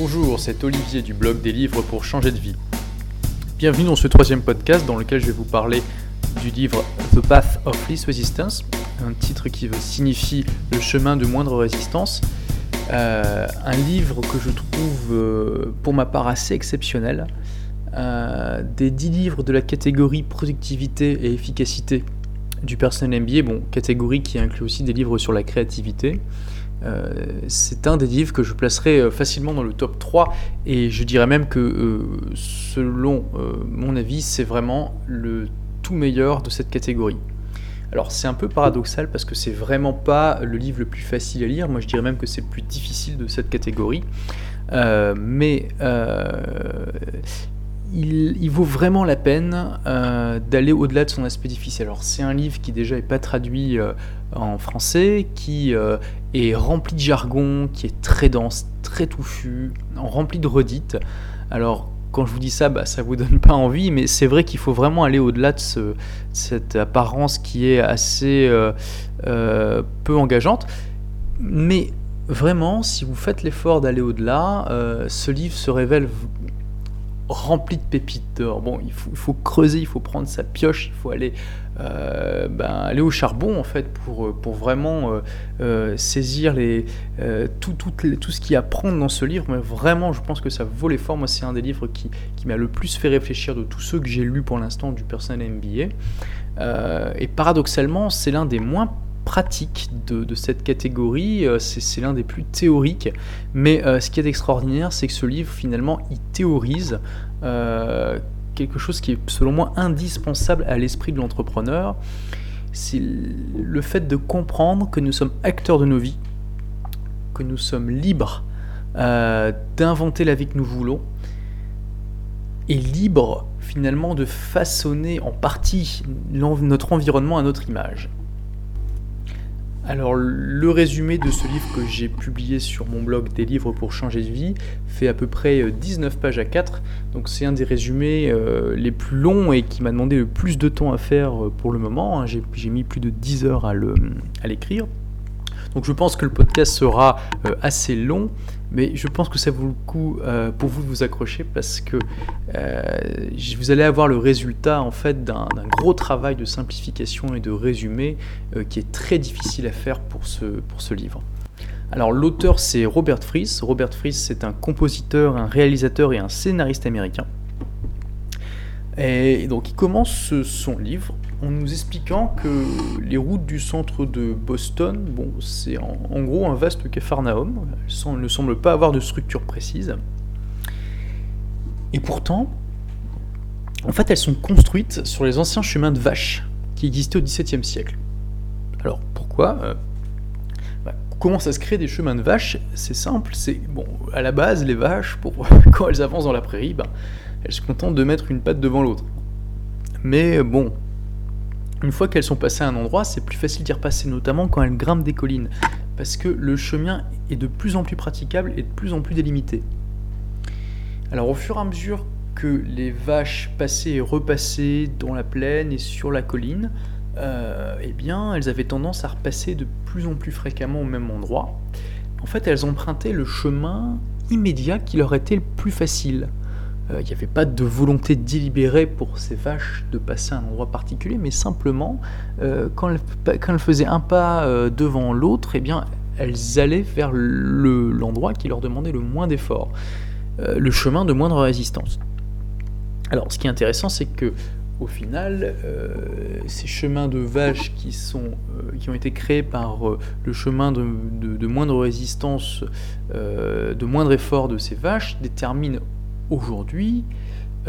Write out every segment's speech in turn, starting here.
Bonjour, c'est Olivier du blog des livres pour changer de vie. Bienvenue dans ce troisième podcast dans lequel je vais vous parler du livre The Path of Least Resistance, un titre qui signifie le chemin de moindre résistance. Euh, un livre que je trouve euh, pour ma part assez exceptionnel. Euh, des dix livres de la catégorie productivité et efficacité du personnel MBA, bon, catégorie qui inclut aussi des livres sur la créativité. Euh, c'est un des livres que je placerai euh, facilement dans le top 3 et je dirais même que euh, selon mon avis c'est vraiment le tout meilleur de cette catégorie. Alors c'est un peu paradoxal parce que c'est vraiment pas le livre le plus facile à lire, moi je dirais même que c'est le plus difficile de cette catégorie. mais il, vaut vraiment la peine euh, d'aller au-delà de son aspect difficile. Alors c'est un livre qui déjà n'est pas traduit euh, en français, qui euh, est rempli de jargon, qui est très dense, très touffu, rempli de redites. Alors quand je vous dis ça, bah, ça vous donne pas envie, mais c'est vrai qu'il faut vraiment aller au-delà de, de, cette apparence qui est assez peu engageante. Mais vraiment, si vous faites l'effort d'aller au-delà, ce livre se révèle rempli de pépites d'or. Bon, il faut, creuser, il faut prendre sa pioche, il faut aller, euh, ben, aller au charbon en fait pour, euh, pour vraiment euh, saisir les, tout, tout, tout, ce qu'il y a à prendre dans ce livre. Mais vraiment, je pense que ça vaut l'effort. Moi, c'est un des livres qui, qui m'a le plus fait réfléchir de tous ceux que j'ai lus pour l'instant du personnel MBA. et paradoxalement, c'est l'un des moins pratique de, cette catégorie, euh, c'est l'un des plus théoriques, mais euh, ce qui est extraordinaire, c'est que ce livre, finalement, il théorise euh, quelque chose qui est, selon moi, indispensable à l'esprit de l'entrepreneur, c'est le fait de comprendre que nous sommes acteurs de nos vies, que nous sommes libres d'inventer la vie que nous voulons, et libres finalement de façonner en partie notre environnement à notre image. Alors le résumé de ce livre que j'ai publié sur mon blog des livres pour changer de vie fait à peu près 19 euh, pages à 4, donc c'est un des résumés euh, les plus longs et qui m'a demandé le plus de temps à faire euh, pour le moment, hein. j'ai mis plus de 10 heures à l'écrire. Donc je pense que le podcast sera assez long, mais je pense que ça vaut le coup euh, pour vous de vous accrocher parce que euh, vous allez avoir le résultat en fait d'un gros travail de simplification et de résumé euh, qui est très difficile à faire pour ce, pour ce livre. Alors l'auteur c'est Robert Fries. Robert Fries c'est un compositeur, un réalisateur et un scénariste américain. Et donc il commence son livre en nous expliquant que les routes du centre de Boston, bon, c'est en, gros un vaste capharnaüm, elles ne semblent pas avoir de structure précise. Et pourtant, en fait, elles sont construites sur les anciens chemins de vaches qui existaient au XVIIe siècle. Alors pourquoi euh, bah, Comment ça se crée des chemins de vaches? C'est simple, c'est bon, à la base, les vaches, quand elles avancent dans la prairie, bah, elles se contentent de mettre une patte devant l'autre. Mais bon, une fois qu'elles sont passées à un endroit, c'est plus facile d'y repasser, notamment quand elles grimpent des collines, parce que le chemin est de plus en plus praticable et de plus en plus délimité. Alors au fur et à mesure que les vaches passaient et repassaient dans la plaine et sur la colline, euh, eh bien, elles avaient tendance à repasser de plus en plus fréquemment au même endroit. En fait, elles empruntaient le chemin immédiat qui leur était le plus facile. Euh, il n'y avait pas de volonté délibérée pour ces vaches de passer à un endroit particulier, mais simplement, euh, quand, elles, faisaient un pas euh, devant l'autre, eh bien, elles allaient vers l'endroit qui leur demandait le moins d'efforts, le chemin de moindre résistance. Alors, ce qui est intéressant, c'est que au final, ces chemins de vaches qui, sont, qui ont été créés par le chemin de, de moindre résistance, de moindre effort de ces vaches, déterminent aujourd'hui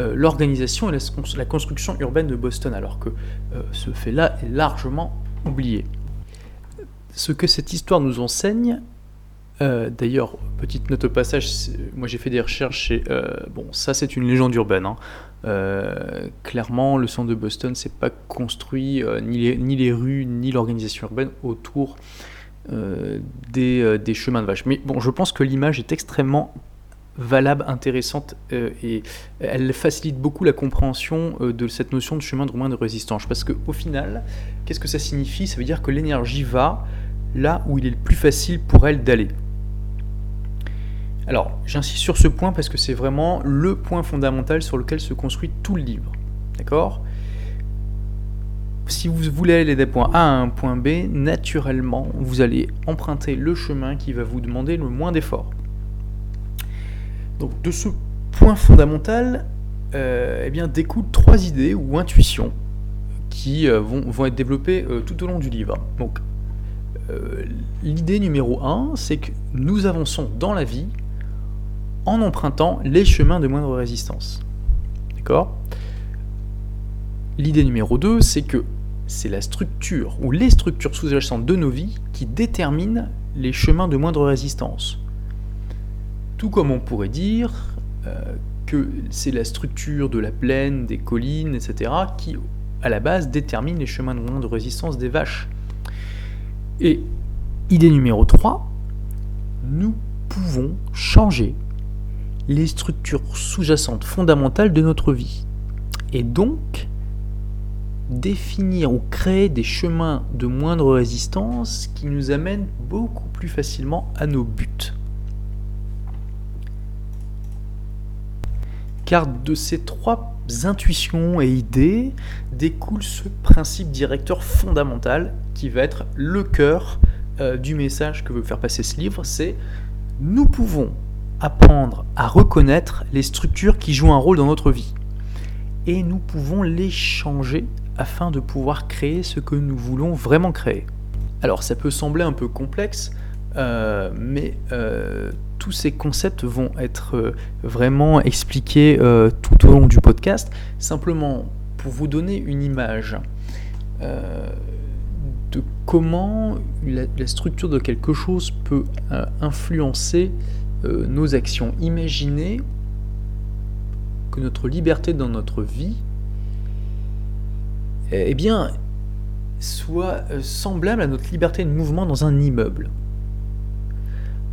euh, l'organisation et la, construction urbaine de Boston, alors que euh, ce fait-là est largement oublié. Ce que cette histoire nous enseigne, euh, d'ailleurs, petite note au passage, moi j'ai fait des recherches et bon, ça c'est une légende urbaine. Hein. clairement, le centre de Boston, c'est pas construit ni les, rues ni l'organisation urbaine autour des, des, chemins de vaches. Mais bon, je pense que l'image est extrêmement valable, intéressante euh, et elle facilite beaucoup la compréhension euh, de cette notion de chemin de moins de résistance. Parce qu'au final, qu'est-ce que ça signifie? Ça veut dire que l'énergie va là où il est le plus facile pour elle d'aller. Alors, j'insiste sur ce point parce que c'est vraiment le point fondamental sur lequel se construit tout le livre. D'accord? Si vous voulez aller d'un point A à un point B, naturellement, vous allez emprunter le chemin qui va vous demander le moins d'efforts. Donc, de ce point fondamental, euh, eh bien, découlent trois idées ou intuitions qui euh, vont, être développées euh, tout au long du livre. L'idée numéro un, c'est que nous avançons dans la vie en empruntant les chemins de moindre résistance. D'accord? L'idée numéro 2, c'est que c'est la structure ou les structures sous-jacentes de nos vies qui déterminent les chemins de moindre résistance. Tout comme on pourrait dire que c'est la structure de la plaine, des collines, etc., qui, à la base, détermine les chemins de de résistance des vaches. Et idée numéro 3, nous pouvons changer les structures sous-jacentes fondamentales de notre vie. Et donc, définir ou créer des chemins de moindre résistance qui nous amènent beaucoup plus facilement à nos buts. Car de ces trois intuitions et idées découle ce principe directeur fondamental qui va être le cœur euh, du message que veut faire passer ce livre, c'est nous pouvons apprendre à reconnaître les structures qui jouent un rôle dans notre vie. Et nous pouvons les changer afin de pouvoir créer ce que nous voulons vraiment créer. Alors ça peut sembler un peu complexe, euh, mais euh, tous ces concepts vont être euh, vraiment expliqués tout au long du podcast. Simplement pour vous donner une image de comment la, structure de quelque chose peut influencer nos actions. Imaginez que notre liberté dans notre vie eh bien, soit semblable à notre liberté de mouvement dans un immeuble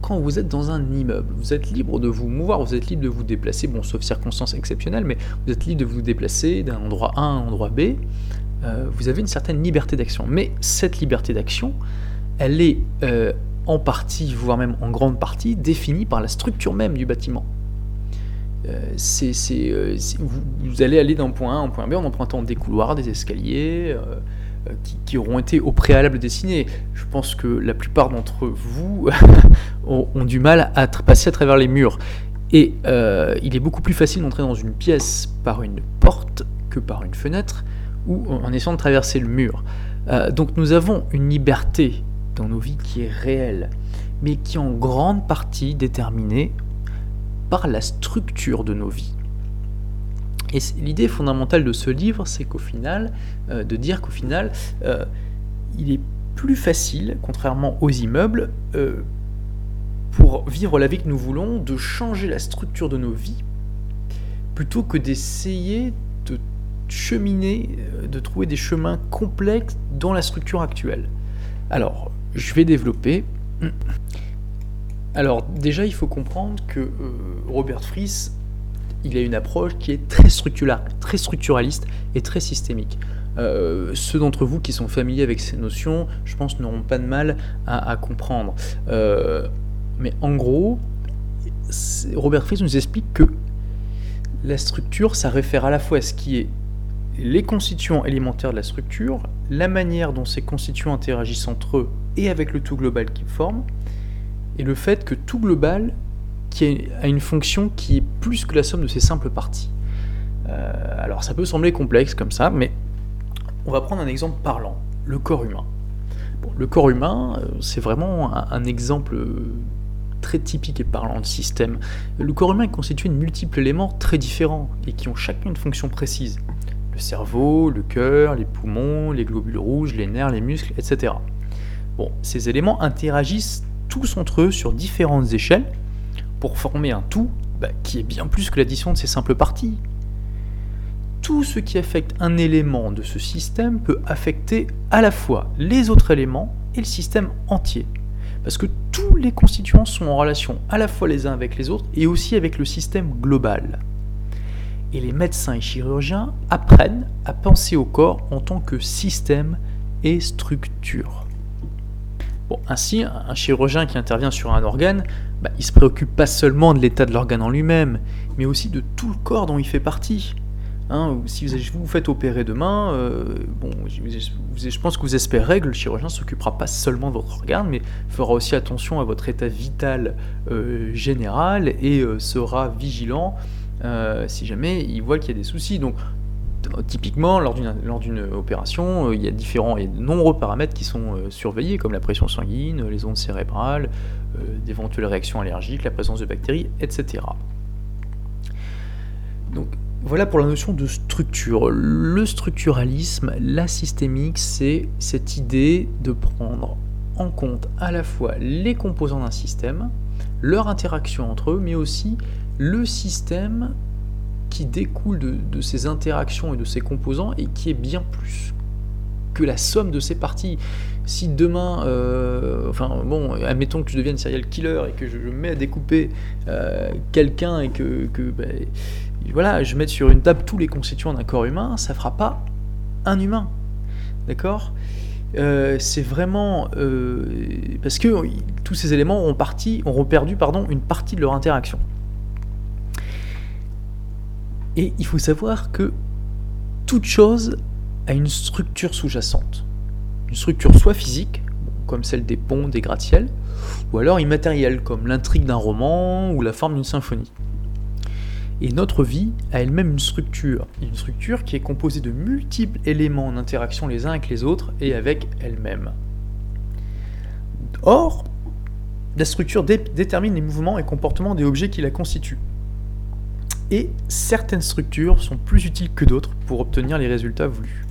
quand vous êtes dans un immeuble, vous êtes libre de vous mouvoir, vous êtes libre de vous déplacer, bon, sauf circonstances exceptionnelles, mais vous êtes libre de vous déplacer d'un endroit A à un endroit B. Euh, vous avez une certaine liberté d'action. Mais cette liberté d'action, elle est euh, en partie, voire même en grande partie, définie par la structure même du bâtiment. Euh, vous, vous, allez aller d'un point A à un point B en empruntant des couloirs, des escaliers, euh, qui, auront été au préalable dessinés. Je pense que la plupart d'entre vous ont, du mal à passer à travers les murs. Et euh, il est beaucoup plus facile d'entrer dans une pièce par une porte que par une fenêtre ou en essayant de traverser le mur. Euh, donc nous avons une liberté dans nos vies qui est réelle, mais qui est en grande partie déterminée par la structure de nos vies. Et l'idée fondamentale de ce livre, c'est qu'au final, euh, de dire qu'au final, euh, il est plus facile, contrairement aux immeubles, euh, pour vivre la vie que nous voulons, de changer la structure de nos vies, plutôt que d'essayer de cheminer, de trouver des chemins complexes dans la structure actuelle. Alors, je vais développer. Alors, déjà, il faut comprendre que Robert Fries il a une approche qui est très, très structuraliste et très systémique. Euh, ceux d'entre vous qui sont familiers avec ces notions, je pense, n'auront pas de mal à, comprendre. Euh, mais en gros, Robert Fries nous explique que la structure, ça réfère à la fois à ce qui est les constituants élémentaires de la structure, la manière dont ces constituants interagissent entre eux et avec le tout global qu'ils forment, et le fait que tout global qui a une fonction qui est plus que la somme de ses simples parties. Euh, alors ça peut sembler complexe comme ça, mais on va prendre un exemple parlant, le corps humain. le corps humain, euh, c'est vraiment un, exemple très typique et parlant de système. Le corps humain est constitué de multiples éléments très différents et qui ont chacun une fonction précise. Le cerveau, le cœur, les poumons, les globules rouges, les nerfs, les muscles, etc. Ces éléments interagissent tous entre eux sur différentes échelles pour former un tout bah, qui est bien plus que l'addition de ces simples parties. Tout ce qui affecte un élément de ce système peut affecter à la fois les autres éléments et le système entier. Parce que tous les constituants sont en relation à la fois les uns avec les autres et aussi avec le système global. Et les médecins et chirurgiens apprennent à penser au corps en tant que système et structure. Bon, ainsi, un chirurgien qui intervient sur un organe bah, il se préoccupe pas seulement de l'état de l'organe en lui-même, mais aussi de tout le corps dont il fait partie. Hein, si vous vous faites opérer demain, euh, bon, je, pense que vous espérez que le chirurgien s'occupera pas seulement de votre organe, mais fera aussi attention à votre état vital euh, général et euh, sera vigilant si jamais il voit qu'il y a des soucis. Donc, typiquement, lors d'une opération, il y a différents, et nombreux paramètres qui sont surveillés, comme la pression sanguine, les ondes cérébrales, d'éventuelles réactions allergiques, la présence de bactéries, etc. Donc, voilà pour la notion de structure. Le structuralisme, la systémique, c'est cette idée de prendre en compte à la fois les composants d'un système, leur interaction entre eux, mais aussi le système qui découle de, ces interactions et de ces composants et qui est bien plus la somme de ces parties. Si demain, euh, enfin bon, admettons que je devienne serial killer et que je, me mets à découper euh, quelqu'un et que, ben, voilà, je mets sur une table tous les constituants d'un corps humain, ça fera pas un humain. D'accord? Euh, c'est vraiment parce que tous ces éléments ont, parti, ont perdu pardon, une partie de leur interaction. Et il faut savoir que toute chose a une structure sous-jacente. Une structure soit physique, comme celle des ponts, des gratte-ciels, ou alors immatérielle, comme l'intrigue d'un roman ou la forme d'une symphonie. Et notre vie a elle-même une structure, une structure qui est composée de multiples éléments en interaction les uns avec les autres et avec elle-même. Or, la structure détermine les mouvements et comportements des objets qui la constituent. Et certaines structures sont plus utiles que d'autres pour obtenir les résultats voulus.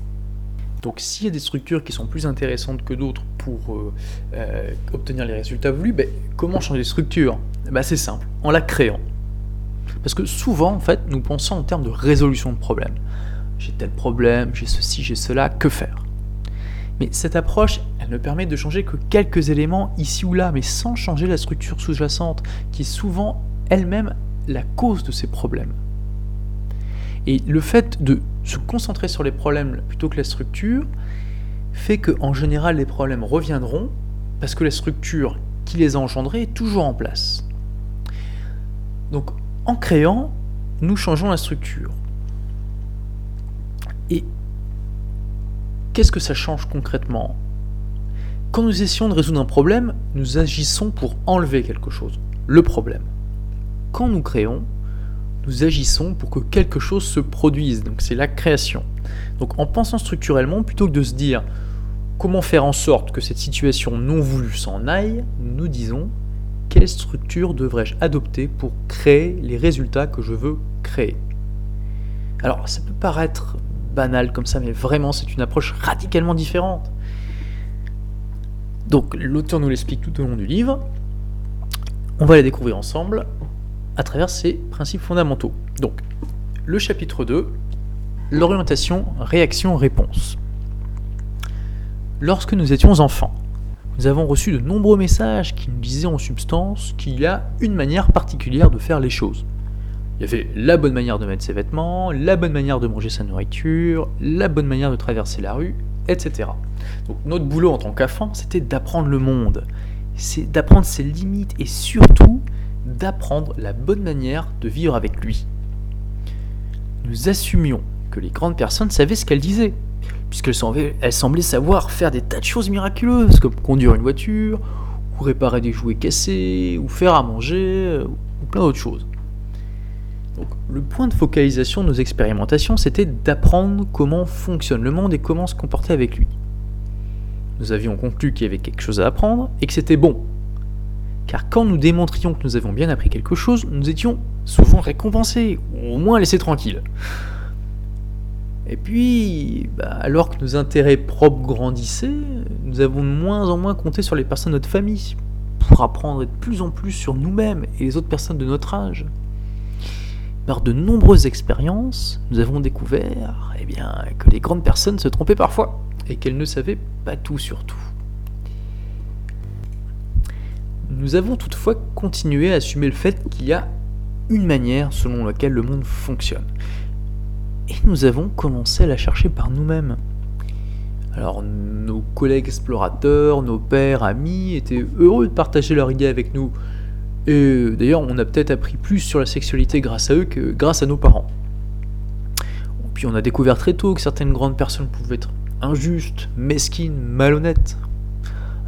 Donc s'il y a des structures qui sont plus intéressantes que d'autres pour euh, euh, obtenir les résultats voulus, ben, comment changer de structure ben, C'est simple, en la créant. Parce que souvent, en fait, nous pensons en termes de résolution de problèmes. J'ai tel problème, j'ai ceci, j'ai cela, que faire? Mais cette approche, elle ne permet de changer que quelques éléments ici ou là, mais sans changer la structure sous-jacente, qui est souvent elle-même la cause de ces problèmes. Et le fait de se concentrer sur les problèmes plutôt que la structure fait que, en général, les problèmes reviendront parce que la structure qui les a engendrés est toujours en place. Donc, en créant, nous changeons la structure. Et qu'est-ce que ça change concrètement? Quand nous essayons de résoudre un problème, nous agissons pour enlever quelque chose, le problème. Quand nous créons, nous agissons pour que quelque chose se produise, donc c'est la création. Donc en pensant structurellement, plutôt que de se dire comment faire en sorte que cette situation non voulue s'en aille, nous disons quelle structure devrais-je adopter pour créer les résultats que je veux créer Alors, ça peut paraître banal comme ça, mais vraiment, c'est une approche radicalement différente. Donc, l'auteur nous l'explique tout au long du livre. On va la découvrir ensemble à travers ces principes fondamentaux. Donc, le chapitre 2, l'orientation réaction-réponse. Lorsque nous étions enfants, nous avons reçu de nombreux messages qui nous disaient en substance qu'il y a une manière particulière de faire les choses. Il y avait la bonne manière de mettre ses vêtements, la bonne manière de manger sa nourriture, la bonne manière de traverser la rue, etc. Donc notre boulot en tant qu'enfant, c'était d'apprendre le monde, c'est d'apprendre ses limites et surtout d'apprendre la bonne manière de vivre avec lui. Nous assumions que les grandes personnes savaient ce qu'elles disaient, puisqu'elle semblait, savoir faire des tas de choses miraculeuses, comme conduire une voiture, ou réparer des jouets cassés, ou faire à manger, ou plein d'autres choses. Le point de focalisation de nos expérimentations, c'était d'apprendre comment fonctionne le monde et comment se comporter avec lui. Nous avions conclu qu'il y avait quelque chose à apprendre et que c'était bon. Car quand nous démontrions que nous avions bien appris quelque chose, nous étions souvent récompensés, ou au moins laissés tranquilles. Et puis, bah, alors que nos intérêts propres grandissaient, nous avons de moins en moins compté sur les personnes de notre famille pour apprendre de plus en plus sur nous-mêmes et les autres personnes de notre âge. Par de nombreuses expériences, nous avons découvert eh que les grandes personnes se trompaient parfois et qu'elles ne savaient pas tout sur tout. Nous avons toutefois continué à assumer le fait qu'il y a une manière selon laquelle le monde fonctionne et nous avons commencé à la chercher par nous-mêmes. Alors nos collègues explorateurs, nos pères, amis étaient heureux de partager leur idée avec nous. Et d'ailleurs, on a peut-être appris plus sur la sexualité grâce à eux que grâce à nos parents. Puis on a découvert très tôt que certaines grandes personnes pouvaient être injustes, mesquines, malhonnêtes.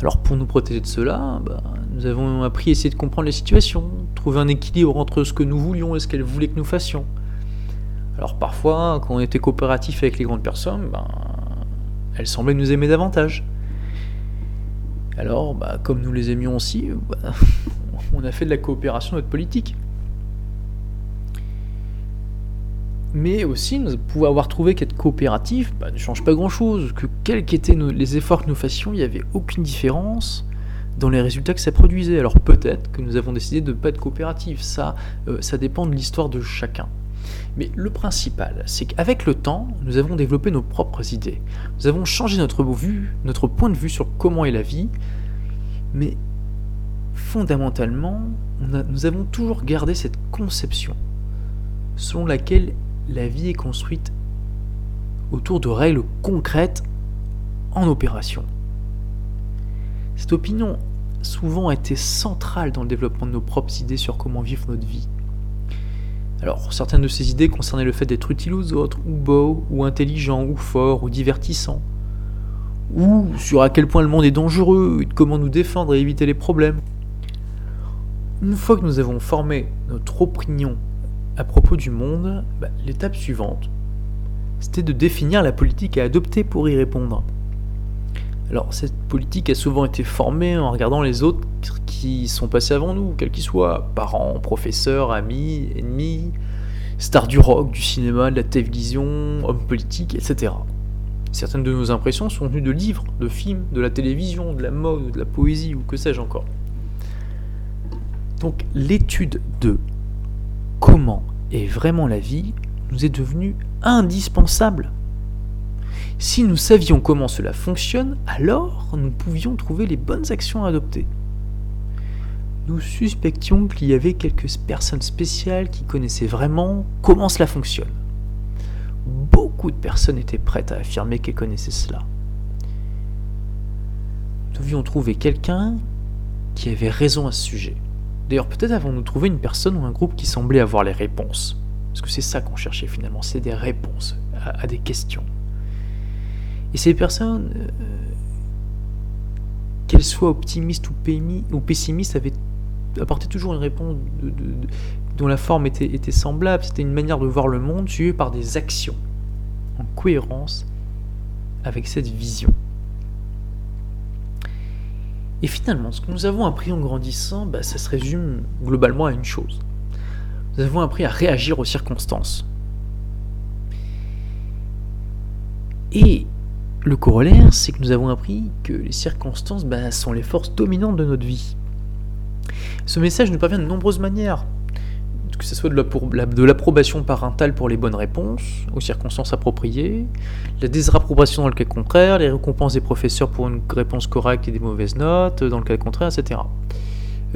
Alors pour nous protéger de cela, bah, nous avons appris à essayer de comprendre les situations, trouver un équilibre entre ce que nous voulions et ce qu'elles voulaient que nous fassions. Alors parfois, quand on était coopératif avec les grandes personnes, ben, elles semblaient nous aimer davantage. Alors, bah, comme nous les aimions aussi, bah, on a fait de la coopération notre politique. Mais aussi, nous pouvons avoir trouvé qu'être coopératif bah, ne change pas grand-chose, que quels qu'étaient les efforts que nous fassions, il n'y avait aucune différence dans les résultats que ça produisait. Alors peut-être que nous avons décidé de ne pas être coopératif, ça, euh, ça dépend de l'histoire de chacun. Mais le principal, c'est qu'avec le temps, nous avons développé nos propres idées. Nous avons changé notre vue, notre point de vue sur comment est la vie, mais fondamentalement, nous avons toujours gardé cette conception selon laquelle la vie est construite autour de règles concrètes en opération. Cette opinion souvent a été centrale dans le développement de nos propres idées sur comment vivre notre vie. Alors, certaines de ces idées concernaient le fait d'être utile aux autres, ou beau, ou intelligent, ou fort, ou divertissant, ou sur à quel point le monde est dangereux, et comment nous défendre et éviter les problèmes. Une fois que nous avons formé notre opinion à propos du monde, bah, l'étape suivante, c'était de définir la politique à adopter pour y répondre. Alors cette politique a souvent été formée en regardant les autres qui sont passés avant nous, quels qu'ils soient, parents, professeurs, amis, ennemis, stars du rock, du cinéma, de la télévision, hommes politiques, etc. Certaines de nos impressions sont venues de livres, de films, de la télévision, de la mode, de la poésie ou que sais-je encore. Donc l'étude de comment est vraiment la vie nous est devenue indispensable si nous savions comment cela fonctionne, alors nous pouvions trouver les bonnes actions à adopter. Nous suspections qu'il y avait quelques personnes spéciales qui connaissaient vraiment comment cela fonctionne. Beaucoup de personnes étaient prêtes à affirmer qu'elles connaissaient cela. Nous devions trouver quelqu'un qui avait raison à ce sujet. D'ailleurs, peut-être avons-nous trouvé une personne ou un groupe qui semblait avoir les réponses. Parce que c'est ça qu'on cherchait finalement, c'est des réponses à, des questions. Et ces personnes, euh, qu'elles soient optimistes ou, pessimistes, avaient apporté toujours une réponse dont la forme était semblable. C'était une manière de voir le monde suivie par des actions en cohérence avec cette vision. Et finalement, ce que nous avons appris en grandissant, bah, ça se résume globalement à une chose. Nous avons appris à réagir aux circonstances. Et le corollaire, c'est que nous avons appris que les circonstances bah, sont les forces dominantes de notre vie. Ce message nous parvient de nombreuses manières, que ce soit de l'approbation parentale pour les bonnes réponses aux circonstances appropriées, la désapprobation dans le cas contraire, les récompenses des professeurs pour une réponse correcte et des mauvaises notes dans le cas contraire, etc.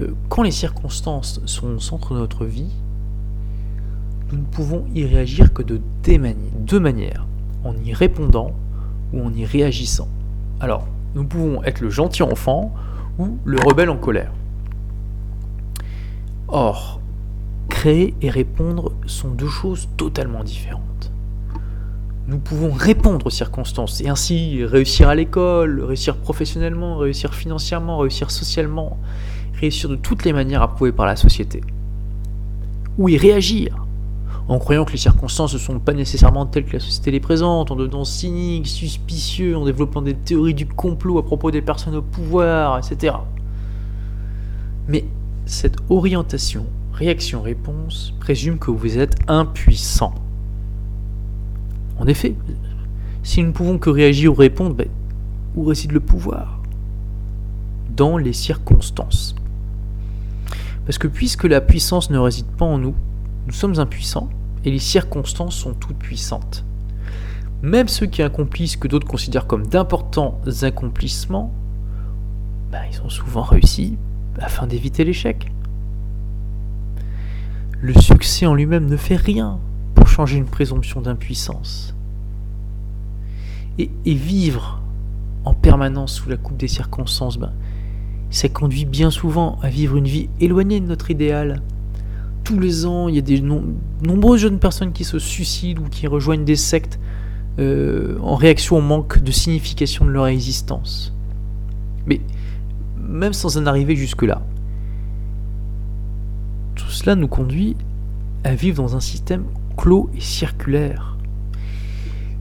Euh, quand les circonstances sont au centre de notre vie, nous ne pouvons y réagir que de deux manières, en y répondant ou en y réagissant. Alors, nous pouvons être le gentil enfant ou le rebelle en colère. Or, créer et répondre sont deux choses totalement différentes. Nous pouvons répondre aux circonstances et ainsi réussir à l'école, réussir professionnellement, réussir financièrement, réussir socialement, réussir de toutes les manières approuvées par la société. Ou y réagir, en croyant que les circonstances ne sont pas nécessairement telles que la société les présente, en devenant cynique, suspicieux, en développant des théories du complot à propos des personnes au pouvoir, etc. Mais cette orientation réaction-réponse présume que vous êtes impuissant. En effet, si nous ne pouvons que réagir ou répondre, ben, où réside le pouvoir? Dans les circonstances. Parce que puisque la puissance ne réside pas en nous, nous sommes impuissants et les circonstances sont toutes puissantes. Même ceux qui accomplissent ce que d'autres considèrent comme d'importants accomplissements, bah, ils ont souvent réussi afin d'éviter l'échec. Le succès en lui-même ne fait rien pour changer une présomption d'impuissance. Et, vivre en permanence sous la coupe des circonstances, ben, ça conduit bien souvent à vivre une vie éloignée de notre idéal. Tous les ans, il y a de nombreuses jeunes personnes qui se suicident ou qui rejoignent des sectes euh, en réaction au manque de signification de leur existence. Mais même sans en arriver jusque-là, tout cela nous conduit à vivre dans un système clos et circulaire.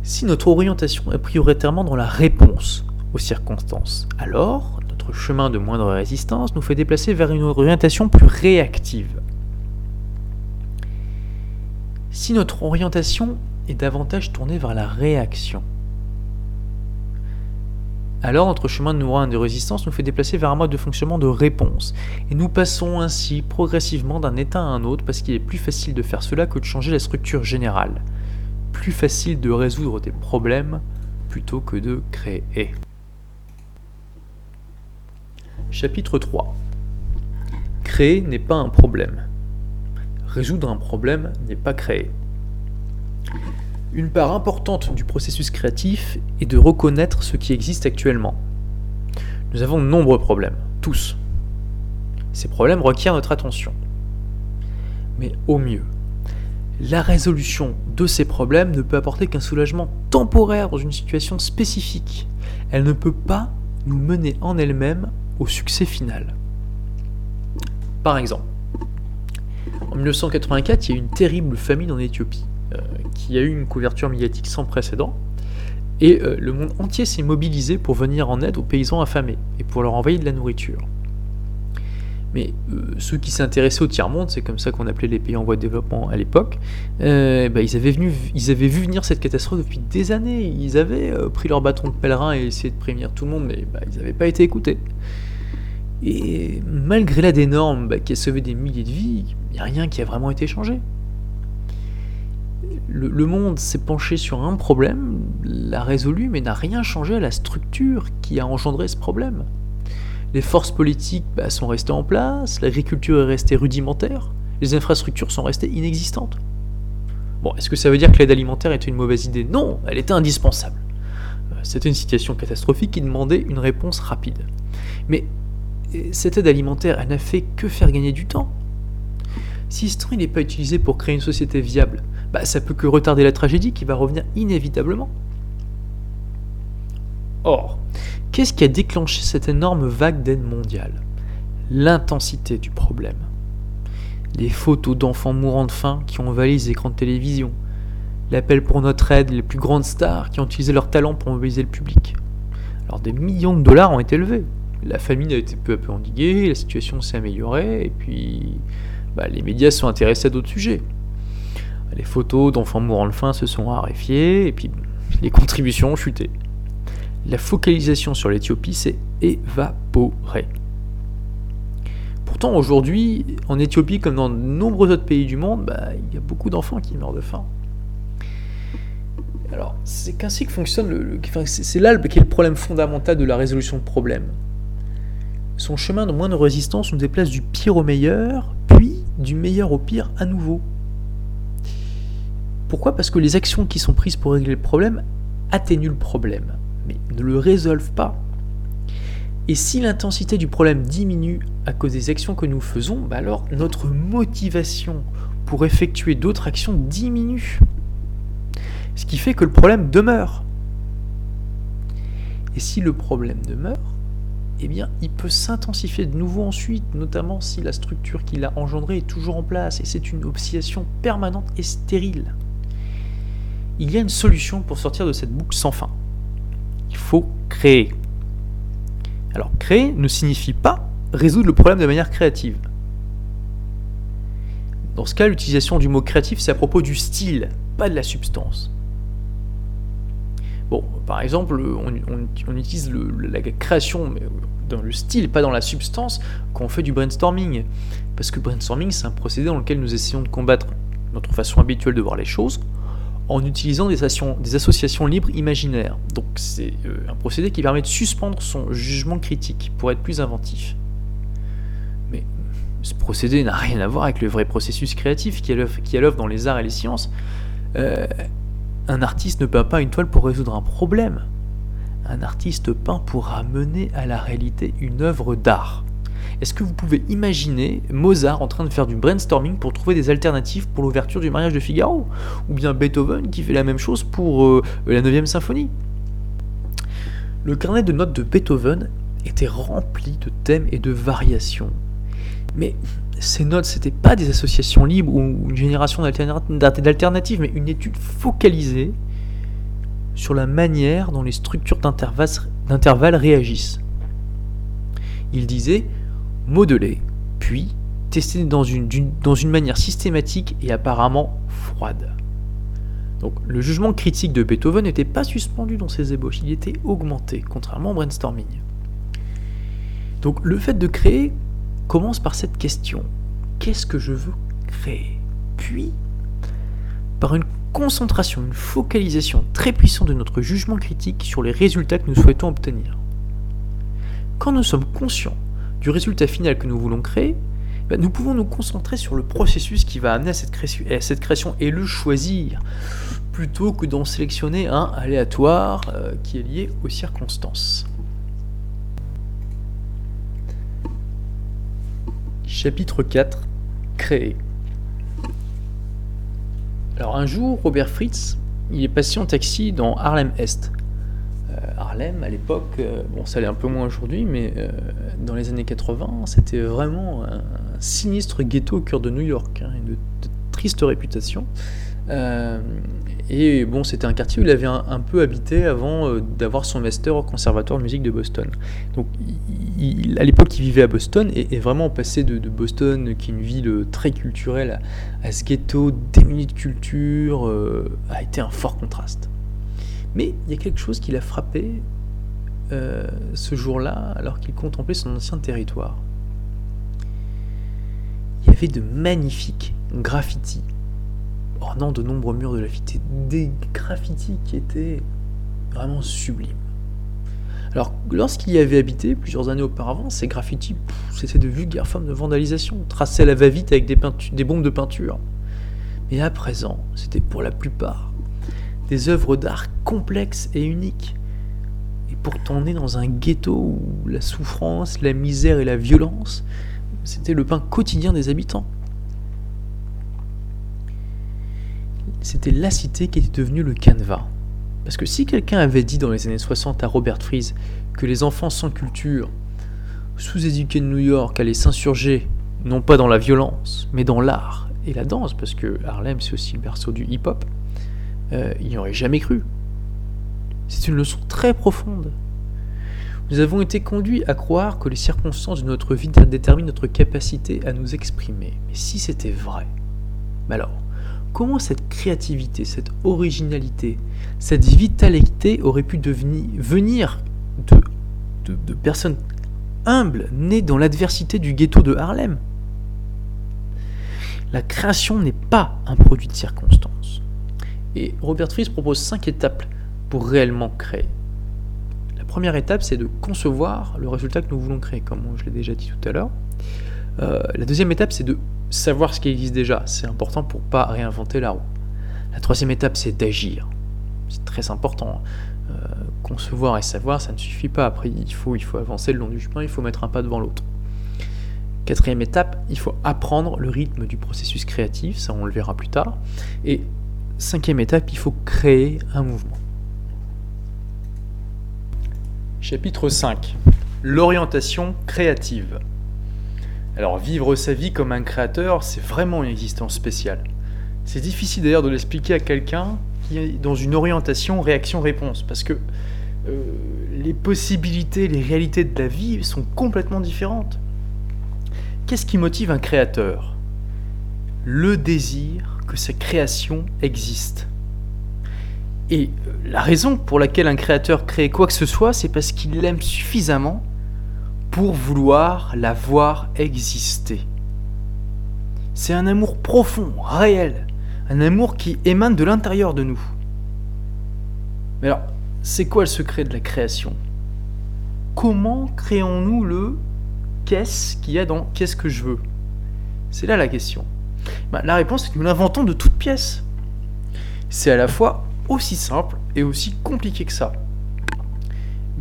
Si notre orientation est prioritairement dans la réponse aux circonstances, alors notre chemin de moindre résistance nous fait déplacer vers une orientation plus réactive. Si notre orientation est davantage tournée vers la réaction, alors notre chemin de moindre de résistance nous fait déplacer vers un mode de fonctionnement de réponse. Et nous passons ainsi progressivement d'un état à un autre parce qu'il est plus facile de faire cela que de changer la structure générale. Plus facile de résoudre des problèmes plutôt que de créer. Chapitre 3 Créer n'est pas un problème. Résoudre un problème n'est pas créer. Une part importante du processus créatif est de reconnaître ce qui existe actuellement. Nous avons de nombreux problèmes, tous. Ces problèmes requièrent notre attention. Mais au mieux, la résolution de ces problèmes ne peut apporter qu'un soulagement temporaire dans une situation spécifique. Elle ne peut pas nous mener en elle-même au succès final. Par exemple, en 1984, il y a eu une terrible famine en Éthiopie, qui a eu une couverture médiatique sans précédent, et euh, le monde entier s'est mobilisé pour venir en aide aux paysans affamés et pour leur envoyer de la nourriture. Mais euh, ceux qui s'intéressaient au tiers-monde, c'est comme ça qu'on appelait les pays en voie de développement à l'époque, bah, ils, avaient vu venir cette catastrophe depuis des années. Ils avaient pris leur bâton de pèlerin et essayé de prévenir tout le monde, mais bah, ils n'avaient pas été écoutés. Et malgré là des normes bah, qui a sauvé des milliers de vies, il n'y a rien qui a vraiment été changé. Le, monde s'est penché sur un problème, l'a résolu, mais n'a rien changé à la structure qui a engendré ce problème. Les forces politiques bah, sont restées en place, l'agriculture est restée rudimentaire, les infrastructures sont restées inexistantes. Bon, est-ce que ça veut dire que l'aide alimentaire était une mauvaise idée? Non, elle était indispensable. Euh, c'était une situation catastrophique qui demandait une réponse rapide. Mais cette aide alimentaire, elle n'a fait que faire gagner du temps. Si ce temps n'est pas utilisé pour créer une société viable, bah, ça peut que retarder la tragédie qui va revenir inévitablement. Or, qu'est-ce qui a déclenché cette énorme vague d'aide mondiale? L'intensité du problème. Les photos d'enfants mourant de faim qui ont envahi les écrans de télévision. L'appel pour notre aide, les plus grandes stars qui ont utilisé leur talent pour mobiliser le public. Alors des millions de dollars ont été levés la famine a été peu à peu endiguée, la situation s'est améliorée, et puis bah, les médias sont intéressés à d'autres sujets. Les photos d'enfants mourant de faim se sont raréfiées, et puis les contributions ont chuté. La focalisation sur l'Éthiopie s'est évaporée. Pourtant, aujourd'hui, en Éthiopie, comme dans de nombreux autres pays du monde, bah, il y a beaucoup d'enfants qui meurent de faim. Alors, c'est ainsi que fonctionne le. c'est là qui est le problème fondamental de la résolution de problèmes. Son chemin de moindre résistance nous déplace du pire au meilleur, puis du meilleur au pire à nouveau. Pourquoi? Parce que les actions qui sont prises pour régler le problème atténuent le problème, mais ne le résolvent pas. Et si l'intensité du problème diminue à cause des actions que nous faisons, bah alors notre motivation pour effectuer d'autres actions diminue. Ce qui fait que le problème demeure. Et si le problème demeure, eh bien, il peut s'intensifier de nouveau ensuite, notamment si la structure qu'il a engendrée est toujours en place, et c'est une oscillation permanente et stérile. Il y a une solution pour sortir de cette boucle sans fin. Il faut créer. Alors, créer ne signifie pas résoudre le problème de manière créative. Dans ce cas, l'utilisation du mot créatif, c'est à propos du style, pas de la substance. Bon, par exemple, on, utilise la création dans le style, pas dans la substance, quand on fait du brainstorming. Parce que brainstorming, c'est un procédé dans lequel nous essayons de combattre notre façon habituelle de voir les choses en utilisant des, associations, libres imaginaires. Donc c'est euh, un procédé qui permet de suspendre son jugement critique pour être plus inventif. Mais ce procédé n'a rien à voir avec le vrai processus créatif qui est à l'œuvre dans les arts et les sciences. Euh, un artiste ne peint pas une toile pour résoudre un problème. un artiste peint pour amener à la réalité une œuvre d'art Est-ce que vous pouvez imaginer Mozart en train de faire du brainstorming pour trouver des alternatives pour l'ouverture du mariage de Figaro? Ou bien Beethoven qui fait la même chose pour euh, la 9 symphonie? Le carnet de notes de Beethoven était rempli de thèmes et de variations. Mais ces notes, c'était pas des associations libres ou une génération d'alternatives, mais une étude focalisée sur la manière dont les structures d'intervalles réagissent. Il disait modeler, puis tester dans une, dans une manière systématique et apparemment froide. Donc le jugement critique de Beethoven n'était pas suspendu dans ses ébauches, il était augmenté, contrairement au brainstorming. Donc le fait de créer commence par cette question. Qu'est-ce que je veux créer? Puis, par une concentration, une focalisation très puissante de notre jugement critique sur les résultats que nous souhaitons obtenir. Quand nous sommes conscients du résultat final que nous voulons créer, ben, nous pouvons nous concentrer sur le processus qui va amener à cette, création, et le choisir, plutôt que d'en sélectionner un aléatoire euh, qui est lié aux circonstances. Chapitre 4 Créer. Alors un jour, Robert Fritz, il est passé en taxi dans Harlem Est. Euh, Harlem, à l'époque, euh, bon ça l'est un peu moins aujourd'hui, mais euh, dans les années 80, c'était vraiment un, sinistre ghetto au cœur de New York, hein, une triste réputation. Et bon, c'était un quartier où il avait un, peu habité avant euh, d'avoir son master au Conservatoire de musique de Boston. Donc, à l'époque, il vivait à Boston et, vraiment passé de, Boston, qui est une ville très culturelle, à, ce ghetto démuni de culture, euh, a été un fort contraste. Mais il y a quelque chose qui l'a frappé euh, ce jour-là, alors qu'il contemplait son ancien territoire. Il y avait de magnifiques graffitis ornant de nombreux murs de la cité, des graffitis qui étaient vraiment sublimes. Alors, lorsqu'il y avait habité, plusieurs années auparavant, ces graffitis, c'était de vulgaires formes de vandalisation, tracés à la va-vite avec des, des bombes de peinture. Mais à présent, c'était pour la plupart des œuvres d'art complexes et uniques. Et pourtant né dans un ghetto où la souffrance, la misère et la violence, c'était le pain quotidien des habitants. C'était la cité qui était devenue le canevas. Parce que si quelqu'un avait dit dans les années 60 à Robert Fries que les enfants sans culture, sous-éduqués de New York, allaient s'insurger, non pas dans la violence, mais dans l'art et la danse, parce que Harlem c'est aussi le berceau du hip-hop, euh, il n'y aurait jamais cru. C'est une leçon très profonde. Nous avons été conduits à croire que les circonstances de notre vie déterminent notre capacité à nous exprimer. Mais si c'était vrai, alors, comment cette créativité, cette originalité, cette vitalité aurait pu venir de, de, personnes humbles, nées dans l'adversité du ghetto de Harlem? La création n'est pas un produit de circonstance. Et Robert Fries propose cinq étapes pour réellement créer. La première étape, c'est de concevoir le résultat que nous voulons créer, comme je l'ai déjà dit tout à l'heure. Euh, la deuxième étape, c'est de savoir ce qui existe déjà. C'est important pour pas réinventer la roue. La troisième étape, c'est d'agir. C'est très important. Euh, concevoir et savoir, ça ne suffit pas. Après, il faut, il faut avancer le long du chemin, il faut mettre un pas devant l'autre. Quatrième étape, il faut apprendre le rythme du processus créatif, ça on le verra plus tard. Et cinquième étape, il faut créer un mouvement. Chapitre 5 L'orientation créative. Alors vivre sa vie comme un créateur, c'est vraiment une existence spéciale. C'est difficile d'ailleurs de l'expliquer à quelqu'un qui est dans une orientation réaction-réponse, parce que euh, les possibilités, les réalités de la vie sont complètement différentes. Qu'est-ce qui motive un créateur? Le désir que sa création existe. Et euh, la raison pour laquelle un créateur crée quoi que ce soit, c'est parce qu'il l'aime suffisamment pour vouloir la voir exister. C'est un amour profond, réel, un amour qui émane de l'intérieur de nous. Mais alors, c'est quoi le secret de la création? Comment créons-nous le qu'est-ce qu'il y a dans qu'est-ce que je veux? C'est là la question. Ben, la réponse est que nous l'inventons de toutes pièces. C'est à la fois aussi simple et aussi compliqué que ça.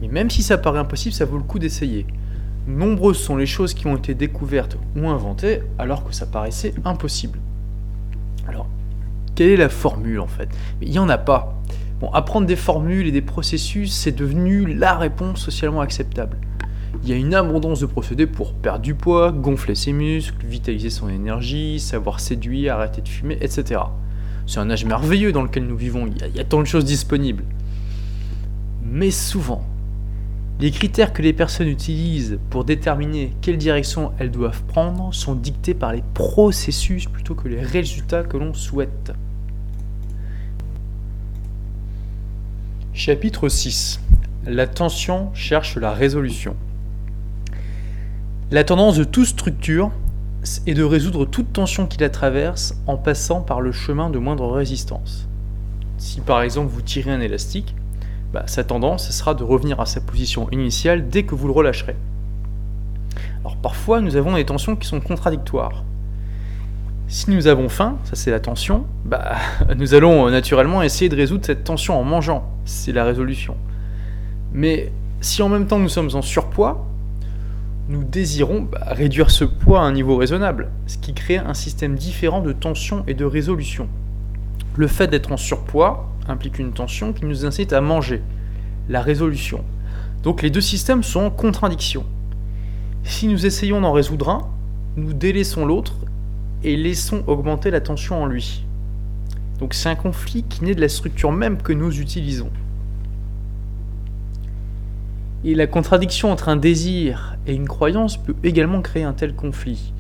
Mais même si ça paraît impossible, ça vaut le coup d'essayer. Nombreuses sont les choses qui ont été découvertes ou inventées alors que ça paraissait impossible. Alors, quelle est la formule en fait? Il n'y en a pas. Bon, apprendre des formules et des processus, c'est devenu la réponse socialement acceptable. Il y a une abondance de procédés pour perdre du poids, gonfler ses muscles, vitaliser son énergie, savoir séduire, arrêter de fumer, etc. C'est un âge merveilleux dans lequel nous vivons, il y a tant de choses disponibles. Mais souvent, les critères que les personnes utilisent pour déterminer quelle direction elles doivent prendre sont dictés par les processus plutôt que les résultats que l'on souhaite. Chapitre 6 L'attention cherche la résolution. La tendance de toute structure est de résoudre toute tension qui la traverse en passant par le chemin de moindre résistance. Si par exemple vous tirez un élastique, bah, sa tendance sera de revenir à sa position initiale dès que vous le relâcherez. Alors parfois, nous avons des tensions qui sont contradictoires. Si nous avons faim, ça c'est la tension, bah, nous allons euh, naturellement essayer de résoudre cette tension en mangeant, c'est la résolution. Mais si en même temps nous sommes en surpoids, nous désirons bah, réduire ce poids à un niveau raisonnable, ce qui crée un système différent de tension et de résolution. Le fait d'être en surpoids implique une tension qui nous incite à manger, la résolution. Donc les deux systèmes sont en contradiction. Si nous essayons d'en résoudre un, nous délaissons l'autre et laissons augmenter la tension en lui. Donc c'est un conflit qui naît de la structure même que nous utilisons. Et la contradiction entre un désir et une croyance peut également créer un tel conflit.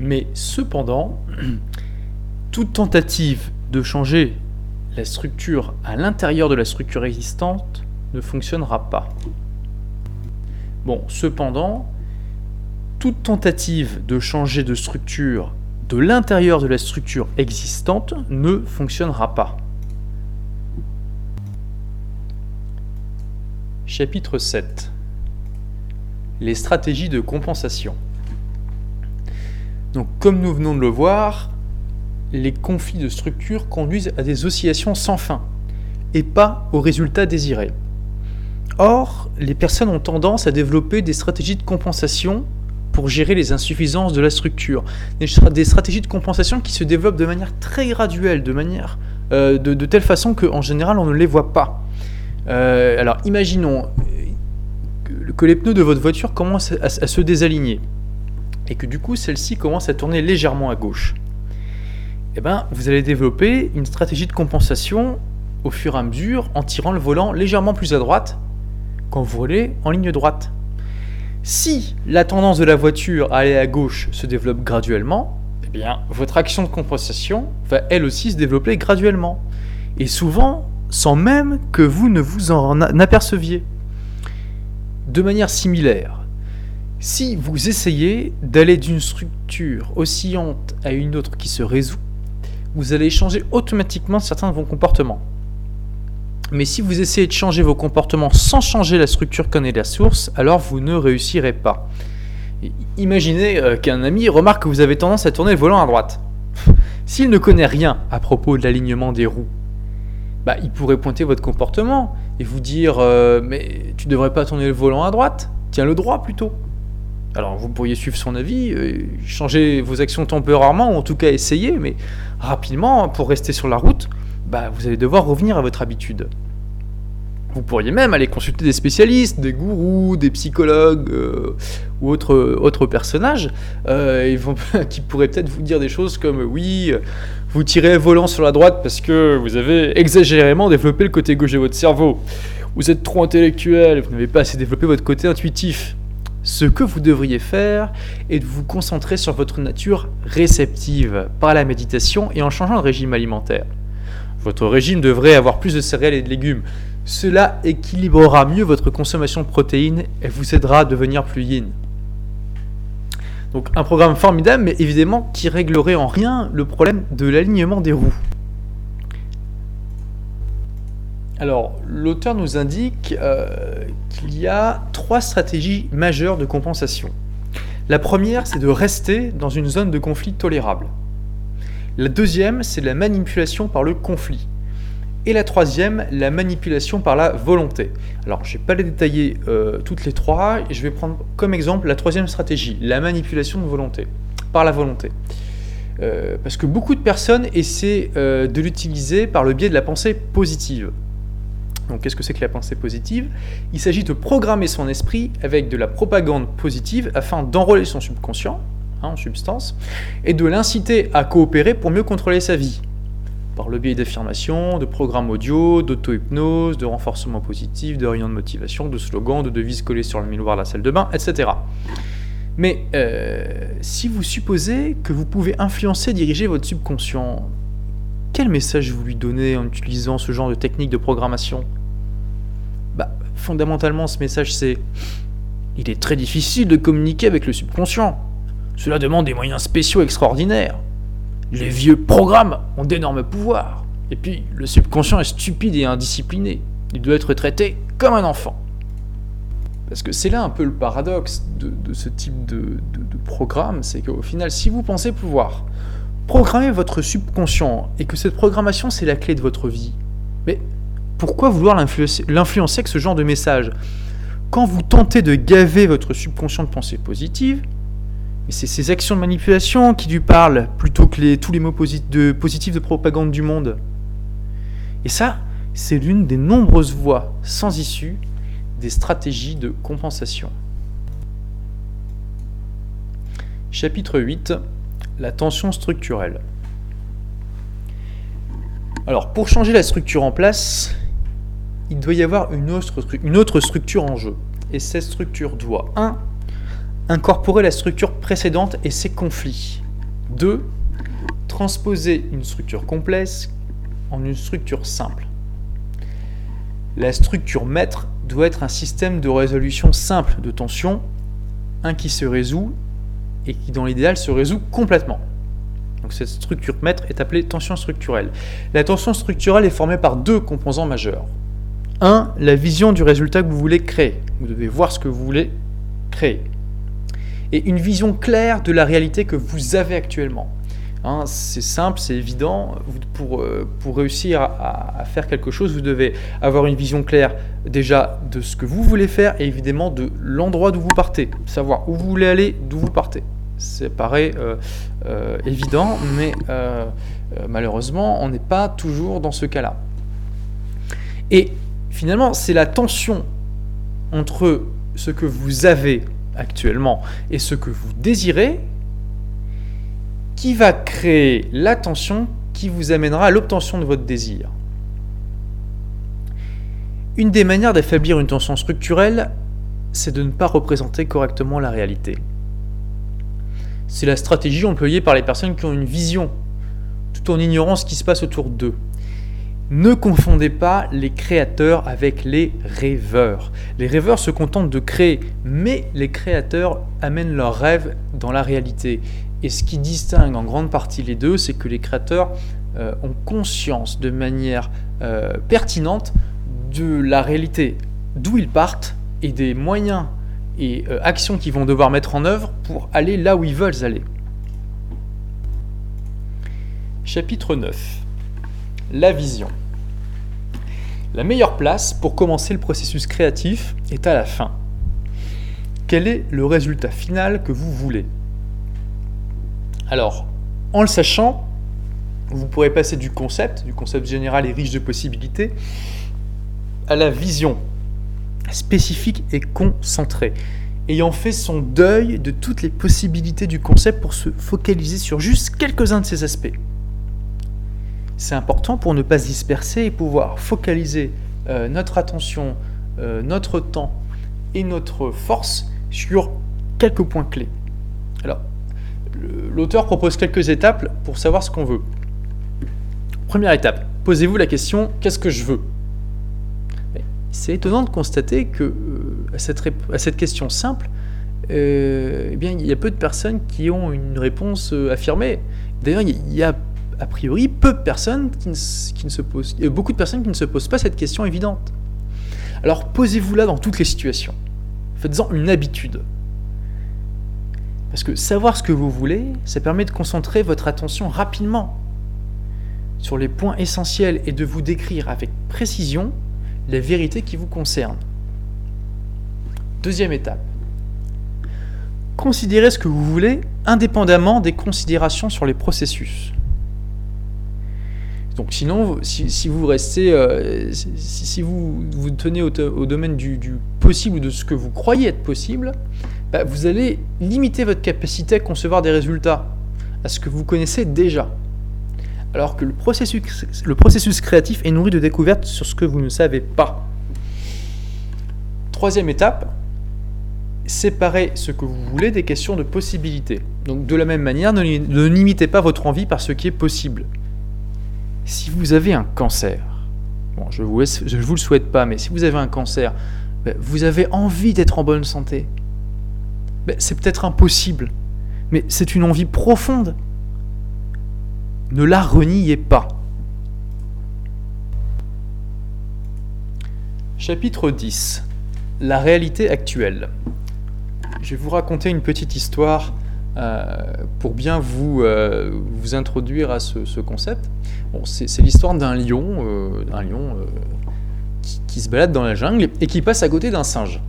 Mais cependant, toute tentative de changer la structure à l'intérieur de la structure existante ne fonctionnera pas. Bon, cependant, toute tentative de changer de structure de l'intérieur de la structure existante ne fonctionnera pas. Chapitre 7 Les stratégies de compensation. Donc comme nous venons de le voir, les conflits de structure conduisent à des oscillations sans fin et pas aux résultats désirés. Or, les personnes ont tendance à développer des stratégies de compensation pour gérer les insuffisances de la structure. Des stratégies de compensation qui se développent de manière très graduelle, de manière euh, de, telle façon qu'en général on ne les voit pas. Euh, alors imaginons que les pneus de votre voiture commencent à se désaligner et que du coup celle-ci commence à tourner légèrement à gauche, eh ben, vous allez développer une stratégie de compensation au fur et à mesure en tirant le volant légèrement plus à droite quand vous roulez en ligne droite. Si la tendance de la voiture à aller à gauche se développe graduellement, eh bien, votre action de compensation va elle aussi se développer graduellement. Et souvent, sans même que vous ne vous en aperceviez. De manière similaire, si vous essayez d'aller d'une structure oscillante à une autre qui se résout, vous allez changer automatiquement certains de vos comportements. Mais si vous essayez de changer vos comportements sans changer la structure est la source, alors vous ne réussirez pas. Imaginez euh, qu'un ami remarque que vous avez tendance à tourner le volant à droite. S'il ne connaît rien à propos de l'alignement des roues, bah, il pourrait pointer votre comportement et vous dire euh, Mais tu devrais pas tourner le volant à droite, tiens le droit plutôt. Alors vous pourriez suivre son avis, euh, changer vos actions temporairement, ou en tout cas essayer, mais rapidement, pour rester sur la route, bah, vous allez devoir revenir à votre habitude. Vous pourriez même aller consulter des spécialistes, des gourous, des psychologues euh, ou autres, personnages euh, qui pourraient peut-être vous dire des choses comme oui, vous tirez volant sur la droite parce que vous avez exagérément développé le côté gauche de votre cerveau. Vous êtes trop intellectuel, vous n'avez pas assez développé votre côté intuitif. Ce que vous devriez faire est de vous concentrer sur votre nature réceptive par la méditation et en changeant de régime alimentaire. Votre régime devrait avoir plus de céréales et de légumes. Cela équilibrera mieux votre consommation de protéines et vous aidera à devenir plus yin. Donc un programme formidable, mais évidemment qui réglerait en rien le problème de l'alignement des roues. Alors, l'auteur nous indique euh, qu'il y a trois stratégies majeures de compensation. La première, c'est de rester dans une zone de conflit tolérable. La deuxième, c'est la manipulation par le conflit. Et la troisième, la manipulation par la volonté. Alors, je ne vais pas les détailler euh, toutes les trois, je vais prendre comme exemple la troisième stratégie, la manipulation de volonté, par la volonté. Euh, parce que beaucoup de personnes essaient de l'utiliser par le biais de la pensée positive. Donc, qu'est-ce que c'est que la pensée positive? Il s'agit de programmer son esprit avec de la propagande positive afin d'enrôler son subconscient, hein, en substance, et de l'inciter à coopérer pour mieux contrôler sa vie. Par le biais d'affirmations, de programmes audio, d'auto-hypnose, de renforcement positif, de réunions de motivation, de slogans, de devises collées sur le miroir de la salle de bain, etc. Mais euh, si vous supposez que vous pouvez influencer, diriger votre subconscient, quel message vous lui donnez en utilisant ce genre de technique de programmation? Fondamentalement, ce message c'est il est très difficile de communiquer avec le subconscient. Cela demande des moyens spéciaux extraordinaires. Les vieux programmes ont d'énormes pouvoirs. Et puis, le subconscient est stupide et indiscipliné. Il doit être traité comme un enfant. Parce que c'est là un peu le paradoxe de, ce type de, programme, c'est qu'au final, si vous pensez pouvoir programmer votre subconscient et que cette programmation c'est la clé de votre vie, mais pourquoi vouloir l'influencer avec ce genre de message? Quand vous tentez de gaver votre subconscient de pensées positives, c'est ces actions de manipulation qui lui parlent plutôt que tous les mots positifs de propagande du monde. Et ça, c'est l'une des nombreuses voies sans issue des stratégies de compensation. Chapitre 8 La tension structurelle. Alors, pour changer la structure en place, il doit y avoir une autre, structure en jeu. Et cette structure doit 1 Incorporer la structure précédente et ses conflits. 2. Transposer une structure complexe en une structure simple. La structure maître doit être un système de résolution simple de tension, un qui se résout et qui dans l'idéal se résout complètement. Donc cette structure maître est appelée tension structurelle. La tension structurelle est formée par deux composants majeurs. 1. La vision du résultat que vous voulez créer. Vous devez voir ce que vous voulez créer et une vision claire de la réalité que vous avez actuellement. Hein, c'est simple, c'est évident. Pour, euh, pour réussir à, faire quelque chose, vous devez avoir une vision claire déjà de ce que vous voulez faire et évidemment de l'endroit d'où vous partez. Savoir où vous voulez aller, d'où vous partez. Ça paraît euh, euh, évident, mais malheureusement, on n'est pas toujours dans ce cas-là. Et finalement, c'est la tension entre ce que vous avez actuellement et ce que vous désirez, qui va créer l'attention qui vous amènera à l'obtention de votre désir. Une des manières d'affaiblir une tension structurelle, c'est de ne pas représenter correctement la réalité. C'est la stratégie employée par les personnes qui ont une vision, tout en ignorant ce qui se passe autour d'eux. Ne confondez pas les créateurs avec les rêveurs. Les rêveurs se contentent de créer, mais les créateurs amènent leurs rêves dans la réalité. Et ce qui distingue en grande partie les deux, c'est que les créateurs euh, ont conscience de manière euh, pertinente de la réalité, d'où ils partent et des moyens et euh, actions qu'ils vont devoir mettre en œuvre pour aller là où ils veulent aller. Chapitre 9 La vision. La meilleure place pour commencer le processus créatif est à la fin. Quel est le résultat final que vous voulez? Alors, en le sachant, vous pourrez passer du concept, du concept général et riche de possibilités, à la vision spécifique et concentrée, ayant fait son deuil de toutes les possibilités du concept pour se focaliser sur juste quelques-uns de ces aspects. C'est important pour ne pas se disperser et pouvoir focaliser euh, notre attention, euh, notre temps et notre force sur quelques points clés. Alors, l'auteur propose quelques étapes pour savoir ce qu'on veut. Première étape, posez-vous la question qu'est-ce que je veux? C'est étonnant de constater que euh, à, cette question simple, eh bien, il y a peu de personnes qui ont une réponse affirmée. D'ailleurs, il y a a priori peu personnes posent, beaucoup de personnes qui ne se posent pas cette question évidente. Alors posez-vous là dans toutes les situations. Faites-en une habitude. Parce que savoir ce que vous voulez, ça permet de concentrer votre attention rapidement sur les points essentiels et de vous décrire avec précision les vérités qui vous concernent. Deuxième étape. Considérez ce que vous voulez indépendamment des considérations sur les processus. Donc sinon, si, vous restez, euh, si, vous vous tenez au, domaine du, possible ou de ce que vous croyez être possible, bah, vous allez limiter votre capacité à concevoir des résultats, à ce que vous connaissez déjà alors que le processus, créatif est nourri de découvertes sur ce que vous ne savez pas. Troisième étape, séparez ce que vous voulez des questions de possibilité. Donc de la même manière, ne limitez pas votre envie par ce qui est possible. Si vous avez un cancer, je ne vous, le souhaite pas, mais si vous avez un cancer, ben, vous avez envie d'être en bonne santé. Ben, c'est peut-être impossible, mais c'est une envie profonde ne la reniez pas. Chapitre 10 La réalité actuelle. Je vais vous raconter une petite histoire pour bien vous, euh, vous introduire à ce, concept. Bon, c'est l'histoire d'un lion, euh, un lion qui, se balade dans la jungle et qui passe à côté d'un singe.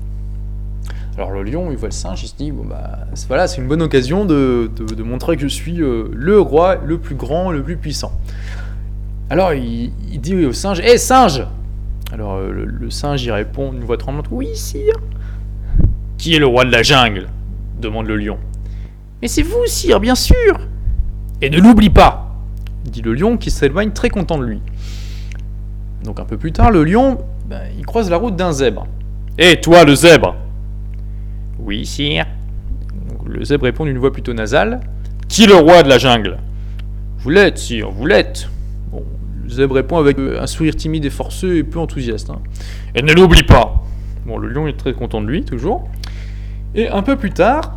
Alors le lion, il voit le singe, il se dit, bon bah voilà, c'est une bonne occasion de, montrer que je suis euh, le roi le plus grand, le plus puissant. Alors il, dit au singe, hé singe Alors euh, le, singe, il répond une voix tremblante, oui sire. Qui est le roi de la jungle? demande le lion. Mais c'est vous, sire, bien sûr Et ne l'oublie pas dit le lion qui s'éloigne très content de lui. Donc un peu plus tard, le lion, ben, il croise la route d'un zèbre. Hé toi le zèbre? Oui, sire. Le zèbre répond d'une voix plutôt nasale. Qui est le roi de la jungle? Vous l'êtes, sire, vous l'êtes. Bon, le zèbre répond avec un sourire timide et forceux et peu enthousiaste. Hein. Et ne l'oublie pas Bon, le lion est très content de lui, toujours. Et un peu plus tard,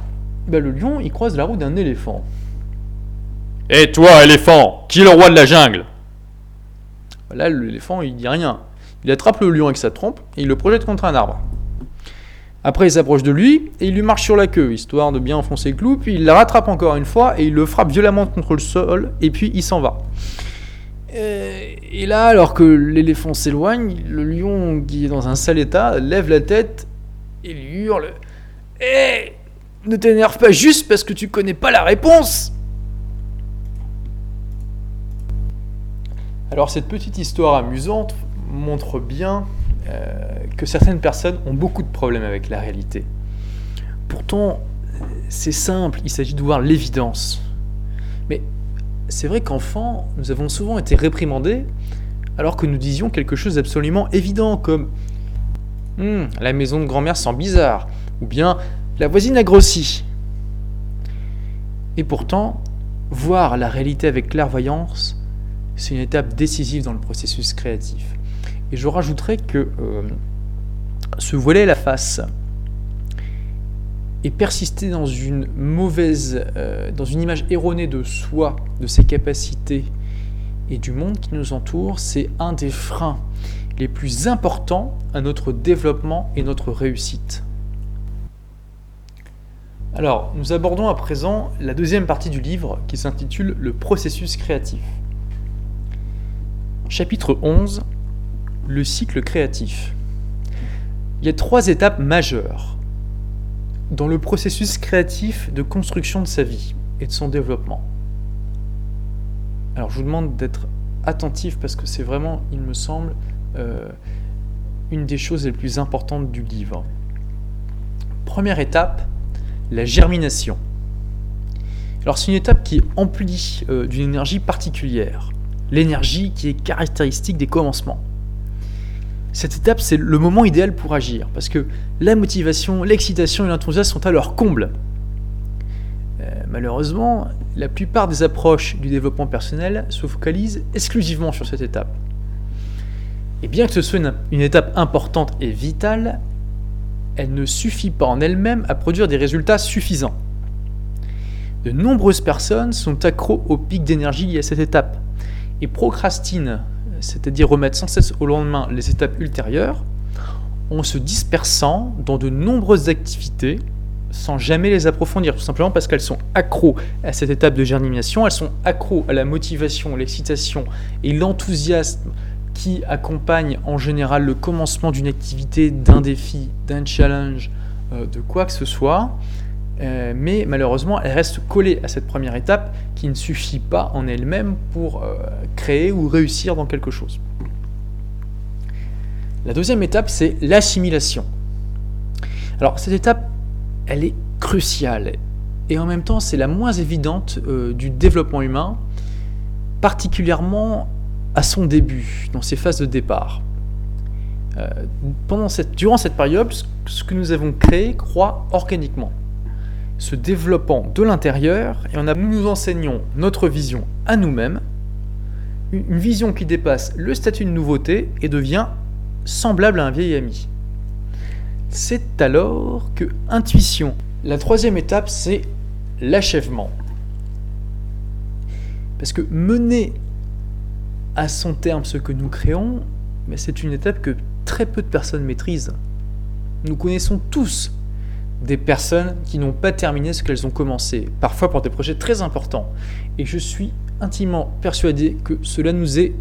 bah, le lion, il croise la route d'un éléphant. Et toi, éléphant, qui est le roi de la jungle? Là, l'éléphant, il dit rien. Il attrape le lion avec sa trompe et il le projette contre un arbre. Après, il s'approche de lui et il lui marche sur la queue, histoire de bien enfoncer le clou, puis il la rattrape encore une fois et il le frappe violemment contre le sol, et puis il s'en va. Euh, et là, alors que l'éléphant s'éloigne, le lion, qui est dans un sale état, lève la tête et lui hurle Hé Ne t'énerve pas juste parce que tu connais pas la réponse Alors, cette petite histoire amusante montre bien euh, que certaines personnes ont beaucoup de problèmes avec la réalité. Pourtant, c'est simple, il s'agit de voir l'évidence. Mais c'est vrai qu'enfant, nous avons souvent été réprimandés alors que nous disions quelque chose d'absolument évident comme hum, la maison de grand-mère sent bizarre ou bien la voisine a grossi. Et pourtant, voir la réalité avec clairvoyance c'est une étape décisive dans le processus créatif. Et je rajouterais que euh, se voiler la face et persister dans une mauvaise, euh, dans une image erronée de soi, de ses capacités et du monde qui nous entoure, c'est un des freins les plus importants à notre développement et notre réussite. Alors, nous abordons à présent la deuxième partie du livre qui s'intitule Le processus créatif. Chapitre 11 Le cycle créatif. Il y a trois étapes majeures dans le processus créatif de construction de sa vie et de son développement. Alors je vous demande d'être attentif parce que c'est vraiment, il me semble, euh, une des choses les plus importantes du livre. Première étape, la germination. Alors c'est une étape qui est emplie euh, d'une énergie particulière, l'énergie qui est caractéristique des commencements. Cette étape, c'est le moment idéal pour agir, parce que la motivation, l'excitation et l'enthousiasme sont à leur comble. Euh, malheureusement, la plupart des approches du développement personnel se focalisent exclusivement sur cette étape. Et bien que ce soit une étape importante et vitale, elle ne suffit pas en elle-même à produire des résultats suffisants. De nombreuses personnes sont accros au pic d'énergie lié à cette étape et procrastinent, c'est-à-dire remettent sans cesse au lendemain les étapes ultérieures, en se dispersant dans de nombreuses activités sans jamais les approfondir, tout simplement parce qu'elles sont accros à cette étape de germination, elles sont accros à la motivation, l'excitation et l'enthousiasme qui accompagne en général le commencement d'une activité, d'un défi, d'un challenge, euh, de quoi que ce soit. Euh, mais malheureusement, elle reste collée à cette première étape qui ne suffit pas en elle-même pour euh, créer ou réussir dans quelque chose. La deuxième étape, c'est l'assimilation. Alors cette étape, elle est cruciale et en même temps, c'est la moins évidente du développement humain, particulièrement à son début, dans ses phases de départ. Euh, pendant cette, durant cette période, ce que nous avons créé croît organiquement, se développant de l'intérieur, et on a, nous nous enseignons notre vision à nous-mêmes, une vision qui dépasse le statut de nouveauté et devient semblable à un vieil ami. C'est alors que intuition. La troisième étape, c'est l'achèvement. Parce que mener à son terme ce que nous créons, mais c'est une étape que très peu de personnes maîtrisent. Nous connaissons tous des personnes qui n'ont pas terminé ce qu'elles ont commencé, parfois pour des projets très importants. Et je suis intimement persuadé que cela nous est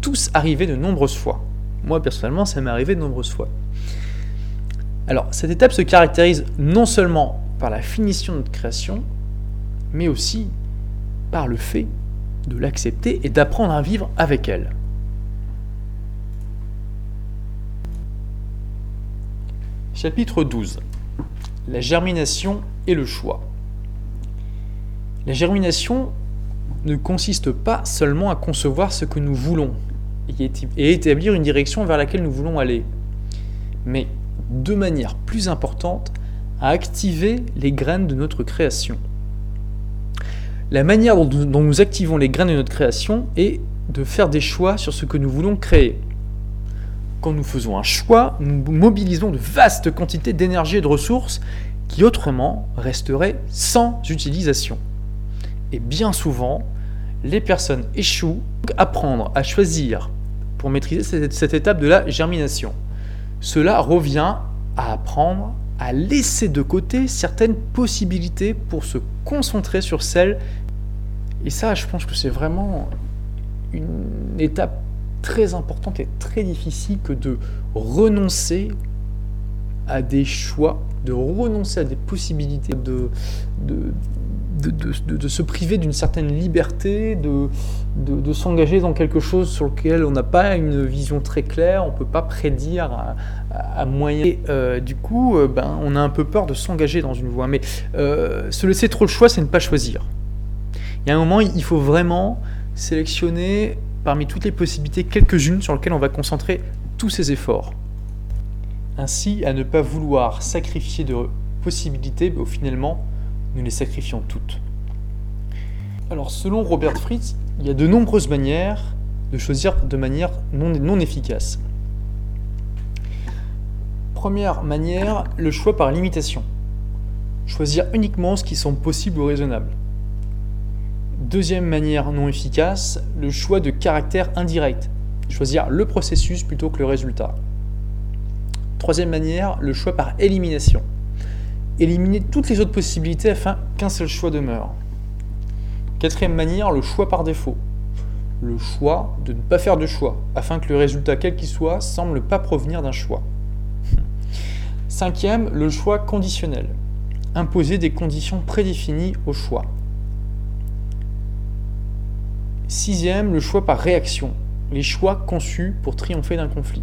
tous arrivé de nombreuses fois. Moi personnellement, ça m'est arrivé de nombreuses fois. Alors, cette étape se caractérise non seulement par la finition de notre création, mais aussi par le fait de l'accepter et d'apprendre à vivre avec elle. Chapitre 12. La germination et le choix. La germination ne consiste pas seulement à concevoir ce que nous voulons et établir une direction vers laquelle nous voulons aller, mais de manière plus importante, à activer les graines de notre création la manière dont, nous activons les graines de notre création est de faire des choix sur ce que nous voulons créer. Quand nous faisons un choix, nous mobilisons de vastes quantités d'énergie et de ressources qui autrement resteraient sans utilisation. Et bien souvent, les personnes échouent. Apprendre à choisir pour maîtriser cette étape de la germination. Cela revient à apprendre à laisser de côté certaines possibilités pour se concentrer sur celles et ça, je pense que c'est vraiment une étape très importante et très difficile que de renoncer à des choix, de renoncer à des possibilités, de, de, de, se priver d'une certaine liberté, de, de, s'engager dans quelque chose sur lequel on n'a pas une vision très claire, on ne peut pas prédire à, moyen. Et, euh, du coup, euh, ben, on a un peu peur de s'engager dans une voie. Mais euh, se laisser trop le choix, c'est ne pas choisir. Il y a un moment, il faut vraiment sélectionner parmi toutes les possibilités quelques-unes sur lesquelles on va concentrer tous ses efforts. Ainsi, à ne pas vouloir sacrifier de possibilités, mais finalement, nous les sacrifions toutes. Alors selon Robert Fritz, il y a de nombreuses manières de choisir de manière non, non efficace. Première manière, le choix par limitation. Choisir uniquement ce qui semble possible ou raisonnable. Deuxième manière non efficace, le choix de caractère indirect. Choisir le processus plutôt que le résultat. Troisième manière, le choix par élimination. Éliminer toutes les autres possibilités afin qu'un seul choix demeure. Quatrième manière, le choix par défaut. Le choix de ne pas faire de choix, afin que le résultat quel qu'il soit semble pas provenir d'un choix. Cinquième, le choix conditionnel. Imposer des conditions prédéfinies au choix. Sixième, le choix par réaction. Les choix conçus pour triompher d'un conflit.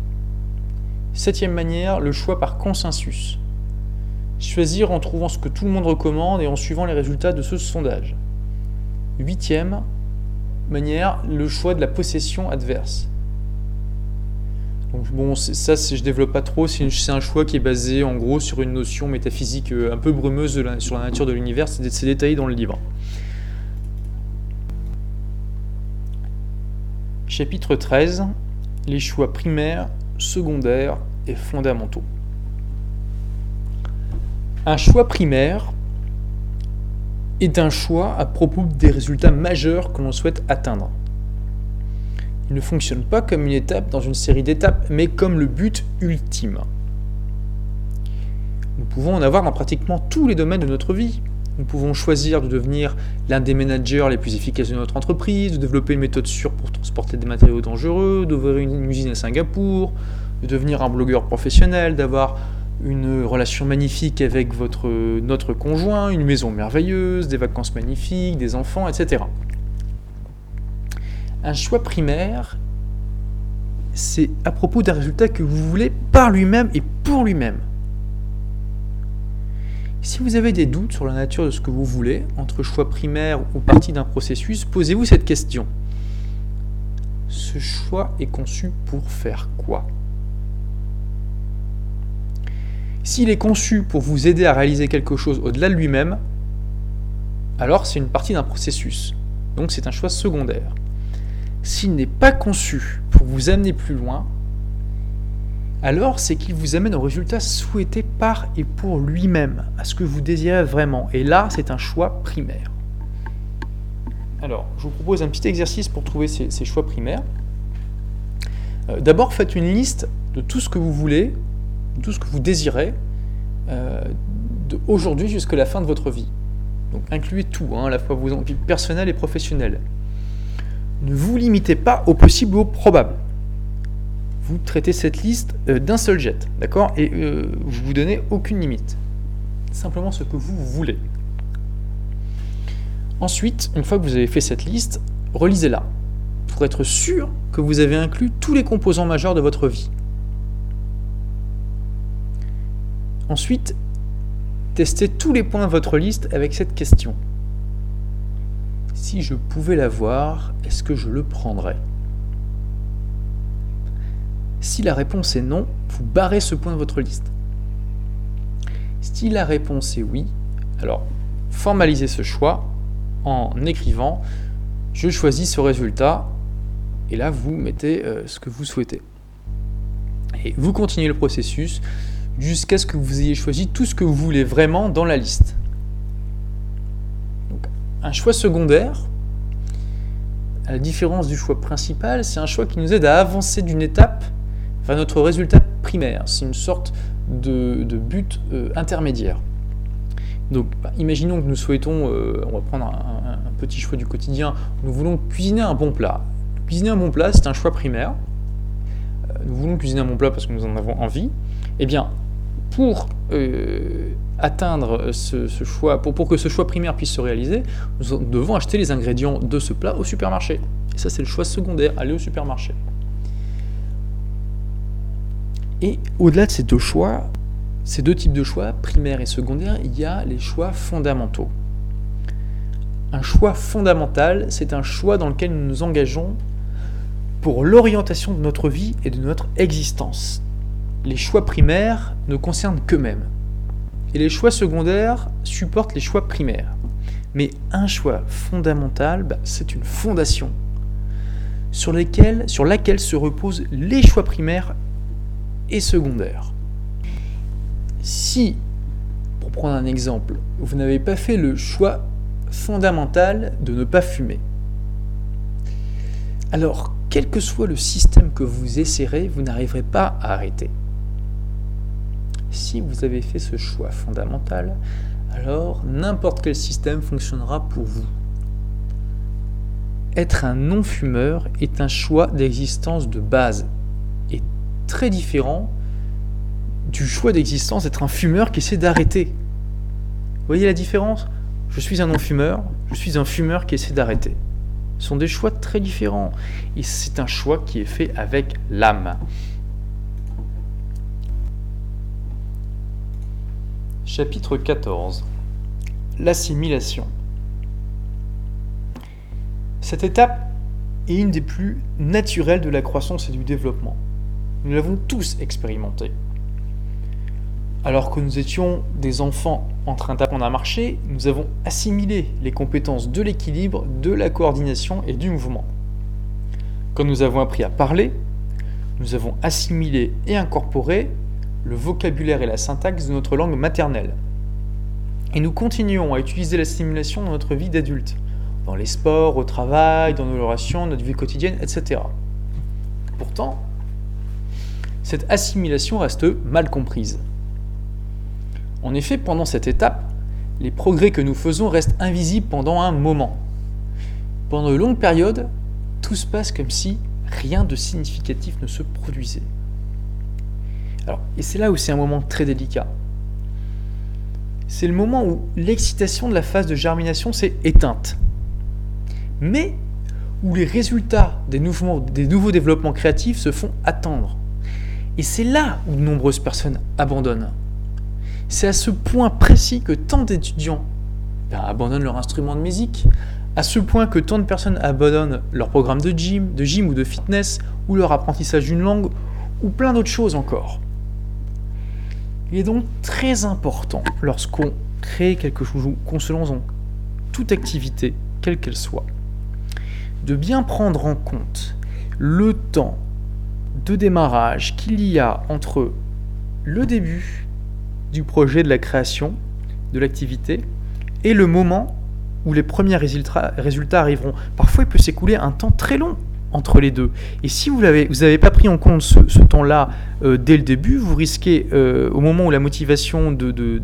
Septième manière, le choix par consensus. Choisir en trouvant ce que tout le monde recommande et en suivant les résultats de ce sondage. Huitième manière, le choix de la possession adverse. Donc bon, ça, je développe pas trop. C'est un choix qui est basé en gros sur une notion métaphysique euh, un peu brumeuse sur la nature de l'univers. C'est détaillé dans le livre. Chapitre 13 Les choix primaires, secondaires et fondamentaux. Un choix primaire est un choix à propos des résultats majeurs que l'on souhaite atteindre. Il ne fonctionne pas comme une étape dans une série d'étapes, mais comme le but ultime. Nous pouvons en avoir dans pratiquement tous les domaines de notre vie. Nous pouvons choisir de devenir l'un des managers les plus efficaces de notre entreprise, de développer une méthode sûre pour transporter des matériaux dangereux, d'ouvrir une usine à Singapour, de devenir un blogueur professionnel, d'avoir une relation magnifique avec votre, notre conjoint, une maison merveilleuse, des vacances magnifiques, des enfants, etc. Un choix primaire, c'est à propos d'un résultat que vous voulez par lui-même et pour lui-même. Si vous avez des doutes sur la nature de ce que vous voulez, entre choix primaire ou partie d'un processus, posez-vous cette question. Ce choix est conçu pour faire quoi? S'il est conçu pour vous aider à réaliser quelque chose au-delà de lui-même, alors c'est une partie d'un processus. Donc c'est un choix secondaire s'il n'est pas conçu pour vous amener plus loin, alors c'est qu'il vous amène au résultat souhaité par et pour lui-même, à ce que vous désirez vraiment. Et là, c'est un choix primaire. Alors, je vous propose un petit exercice pour trouver ces, choix primaires. Euh, d'abord, faites une liste de tout ce que vous voulez, de tout ce que vous désirez, euh, d'aujourd'hui jusqu'à la fin de votre vie. Donc incluez tout, hein, à la fois vos envies personnelles et professionnelles ne vous limitez pas au possible ou au probable. Vous traitez cette liste euh, d'un seul jet, d'accord? Et euh, vous vous donnez aucune limite. Simplement ce que vous voulez. Ensuite, une fois que vous avez fait cette liste, relisez-la pour être sûr que vous avez inclus tous les composants majeurs de votre vie. Ensuite, testez tous les points de votre liste avec cette question. Si je pouvais l'avoir, est-ce que je le prendrais? Si la réponse est non, vous barrez ce point de votre liste. Si la réponse est oui, alors formalisez ce choix en écrivant je choisis ce résultat et là vous mettez euh, ce que vous souhaitez. Et vous continuez le processus jusqu'à ce que vous ayez choisi tout ce que vous voulez vraiment dans la liste. Un choix secondaire, à la différence du choix principal, c'est un choix qui nous aide à avancer d'une étape vers notre résultat primaire. C'est une sorte de, but euh, intermédiaire. Donc, bah, imaginons que nous souhaitons, euh, on va prendre un, petit choix du quotidien, nous voulons cuisiner un bon plat. Cuisiner un bon plat, c'est un choix primaire. Euh, nous voulons cuisiner un bon plat parce que nous en avons envie. Eh bien, pour atteindre ce, choix, pour, pour, que ce choix primaire puisse se réaliser, nous devons acheter les ingrédients de ce plat au supermarché. Et ça, c'est le choix secondaire, aller au supermarché. Et au-delà de ces deux choix, ces deux types de choix, primaire et secondaire, il y a les choix fondamentaux. Un choix fondamental, c'est un choix dans lequel nous nous engageons pour l'orientation de notre vie et de notre existence. Les choix primaires ne concernent qu'eux-mêmes et les choix secondaires supportent les choix primaires. Mais un choix fondamental, bah, c'est une fondation sur laquelle se reposent les choix primaires et secondaires. Si, pour prendre un exemple, vous n'avez pas fait le choix fondamental de ne pas fumer, alors quel que soit le système que vous essayerez, vous n'arriverez pas à arrêter. Si vous avez fait ce choix fondamental, alors n'importe quel système fonctionnera pour vous. Être un non-fumeur est un choix d'existence de base très différent du choix d'existence d'être un fumeur qui essaie d'arrêter. Vous voyez la différence? Je suis un non-fumeur, je suis un fumeur qui essaie d'arrêter. Ce sont des choix très différents. Et c'est un choix qui est fait avec l'âme. Chapitre 14 L'assimilation. Cette étape est une des plus naturelles de la croissance et du développement. Nous l'avons tous expérimenté. Alors que nous étions des enfants en train d'apprendre à marcher, nous avons assimilé les compétences de l'équilibre, de la coordination et du mouvement. Quand nous avons appris à parler, nous avons assimilé et incorporé le vocabulaire et la syntaxe de notre langue maternelle. Et nous continuons à utiliser l'assimilation dans notre vie d'adulte, dans les sports, au travail, dans nos relations, notre vie quotidienne, etc. Pourtant, cette assimilation reste mal comprise. En effet, pendant cette étape, les progrès que nous faisons restent invisibles pendant un moment. Pendant de longues périodes, tout se passe comme si rien de significatif ne se produisait. Et c'est là où c'est un moment très délicat. C'est le moment où l'excitation de la phase de germination s'est éteinte. Mais où les résultats des nouveaux développements créatifs se font attendre. Et c'est là où de nombreuses personnes abandonnent. C'est à ce point précis que tant d'étudiants ben, abandonnent leur instrument de musique, à ce point que tant de personnes abandonnent leur programme de gym, de gym ou de fitness, ou leur apprentissage d'une langue, ou plein d'autres choses encore. Il est donc très important, lorsqu'on crée quelque chose ou qu'on se lance dans toute activité, quelle qu'elle soit, de bien prendre en compte le temps de démarrage qu'il y a entre le début du projet, de la création, de l'activité, et le moment où les premiers résultats, arriveront. Parfois, il peut s'écouler un temps très long entre les deux. Et si vous n'avez vous pas pris en compte ce, temps-là euh, dès le début, vous risquez, euh, au moment où la motivation de, de,